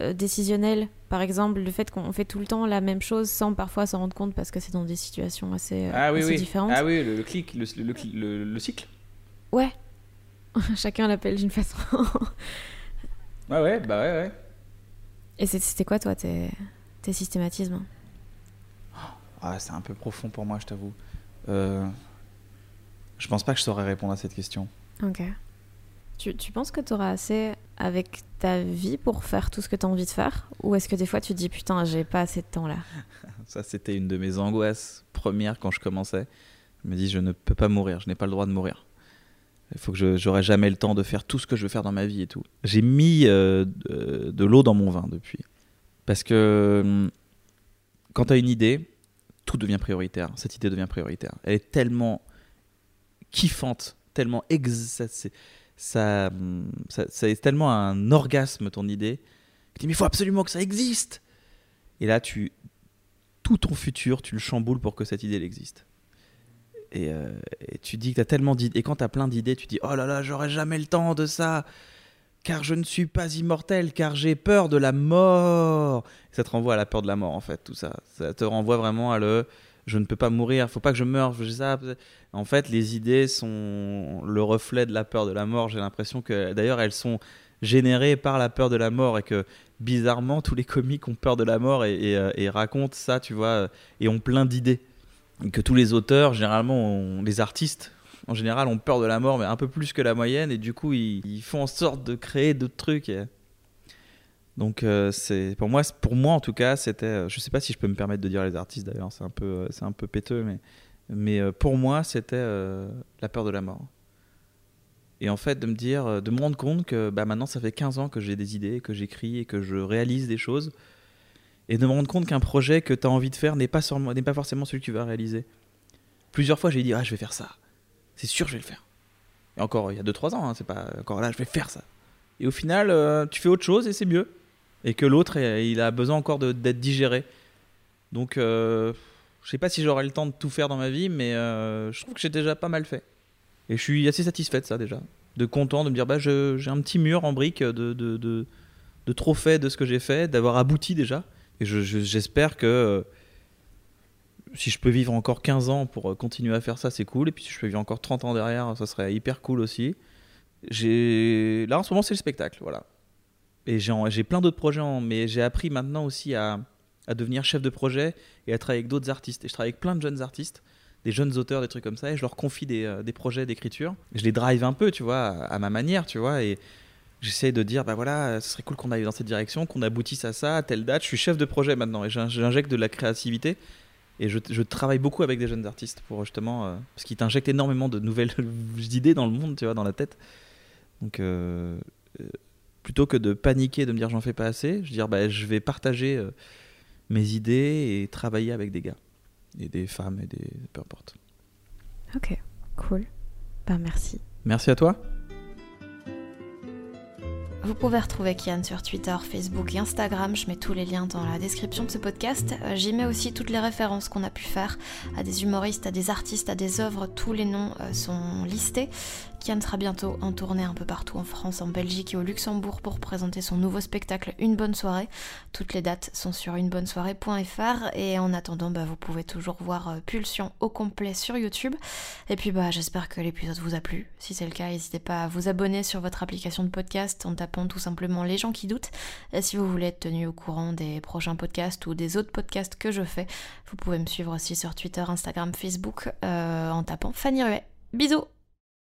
euh, décisionnels. Par exemple, le fait qu'on fait tout le temps la même chose sans parfois s'en rendre compte parce que c'est dans des situations assez, euh, ah, oui, oui. différentes. Ah oui, le, clic, le, le, le, cycle Ouais. Chacun l'appelle d'une façon. ouais, ouais, bah ouais, ouais. Et c'était quoi, toi, tes, tes systématismes? Ah, c'est un peu profond pour moi, je t'avoue. Euh, je pense pas que je saurais répondre à cette question. Ok. Tu, tu penses que tu auras assez avec ta vie pour faire tout ce que tu as envie de faire? Ou est-ce que des fois tu te dis putain, j'ai pas assez de temps là? Ça, c'était une de mes angoisses premières quand je commençais. Je me dis, je ne peux pas mourir, je n'ai pas le droit de mourir. Il faut que j'aurai jamais le temps de faire tout ce que je veux faire dans ma vie et tout. J'ai mis euh, de, de l'eau dans mon vin depuis. Parce que hum, quand tu as une idée, tout devient prioritaire. Cette idée devient prioritaire. Elle est tellement kiffante, tellement ex... Ça, ça, est tellement un orgasme ton idée. Tu dis mais il faut absolument que ça existe. Et là tu tout ton futur tu le chamboules pour que cette idée existe. Et, euh, tu dis que tu as tellement d'idées. Et quand tu as plein d'idées, tu dis Oh là là, j'aurai jamais le temps de ça car je ne suis pas immortel, car j'ai peur de la mort. ça te renvoie à la peur de la mort, en fait, tout ça. Ça te renvoie vraiment à le je ne peux pas mourir, faut pas que je meure. Ça. En fait, les idées sont le reflet de la peur de la mort. J'ai l'impression que, d'ailleurs, elles sont générées par la peur de la mort et que, bizarrement, tous les comiques ont peur de la mort et, euh, racontent ça, tu vois, et ont plein d'idées. Que tous les auteurs, généralement, les artistes, en général, ont peur de la mort, mais un peu plus que la moyenne, et du coup, ils, font en sorte de créer d'autres trucs. Donc, euh, c'est pour moi, en tout cas, c'était. Euh, je sais pas si je peux me permettre de dire les artistes d'ailleurs, c'est un peu, euh, c'est un peu péteux, mais, mais pour moi, c'était la peur de la mort. Et en fait, de me dire, de me rendre compte que bah, maintenant, ça fait 15 ans que j'ai des idées, que j'écris et que je réalise des choses. Et de me rendre compte qu'un projet que tu as envie de faire n'est pas forcément celui que tu vas réaliser. Plusieurs fois, j'ai dit, ah, je vais faire ça. C'est sûr, je vais le faire. Et encore, il y a 2-3 ans, hein, c'est pas encore là, je vais faire ça. Et au final, tu fais autre chose et c'est mieux. Et que l'autre, il a besoin encore d'être digéré. Donc, euh, je sais pas si j'aurai le temps de tout faire dans ma vie, mais euh, je trouve que j'ai déjà pas mal fait. Et je suis assez satisfait de ça déjà. De content de me dire, bah, j'ai un petit mur en briques de, de, de, de de ce que j'ai fait, d'avoir abouti déjà. Et j'espère que euh, si je peux vivre encore 15 ans pour continuer à faire ça, c'est cool. Et puis si je peux vivre encore 30 ans derrière, ça serait hyper cool aussi. Là, en ce moment, c'est le spectacle. Voilà. Et j'ai plein d'autres projets, mais j'ai appris maintenant aussi à, à, devenir chef de projet et à travailler avec d'autres artistes. Et je travaille avec plein de jeunes artistes, des jeunes auteurs, des trucs comme ça, et je leur confie des, euh, des projets d'écriture. Je les drive un peu, tu vois, à, ma manière, tu vois, et j'essaie de dire, bah voilà, ce serait cool qu'on aille dans cette direction, qu'on aboutisse à ça, à telle date. Je suis chef de projet maintenant, et j'injecte de la créativité. Et je, je, travaille beaucoup avec des jeunes artistes pour justement. Euh, parce qu'ils t'injectent énormément de nouvelles idées dans le monde, tu vois, dans la tête. Donc, euh, plutôt que de paniquer, de me dire j'en fais pas assez, je dire bah, je vais partager euh, mes idées et travailler avec des gars et des femmes et des peu importe. Ok, cool. Ben merci. Merci à toi. Vous pouvez retrouver Kian sur Twitter, Facebook et Instagram. Je mets tous les liens dans la description de ce podcast. Euh, j'y mets aussi toutes les références qu'on a pu faire à des humoristes, à des artistes, à des œuvres. Tous les noms euh, sont listés. Kian sera bientôt en tournée un peu partout en France, en Belgique et au Luxembourg pour présenter son nouveau spectacle Une bonne soirée. Toutes les dates sont sur unebonnesoirée.fr et en attendant, bah, vous pouvez toujours voir euh, Pulsion au complet sur YouTube. Et puis bah, j'espère que l'épisode vous a plu. Si c'est le cas, n'hésitez pas à vous abonner sur votre application de podcast en tapant tout simplement les gens qui doutent. Et si vous voulez être tenu au courant des prochains podcasts ou des autres podcasts que je fais, vous pouvez me suivre aussi sur Twitter, Instagram, Facebook euh, en tapant Fanny Ruet. Bisous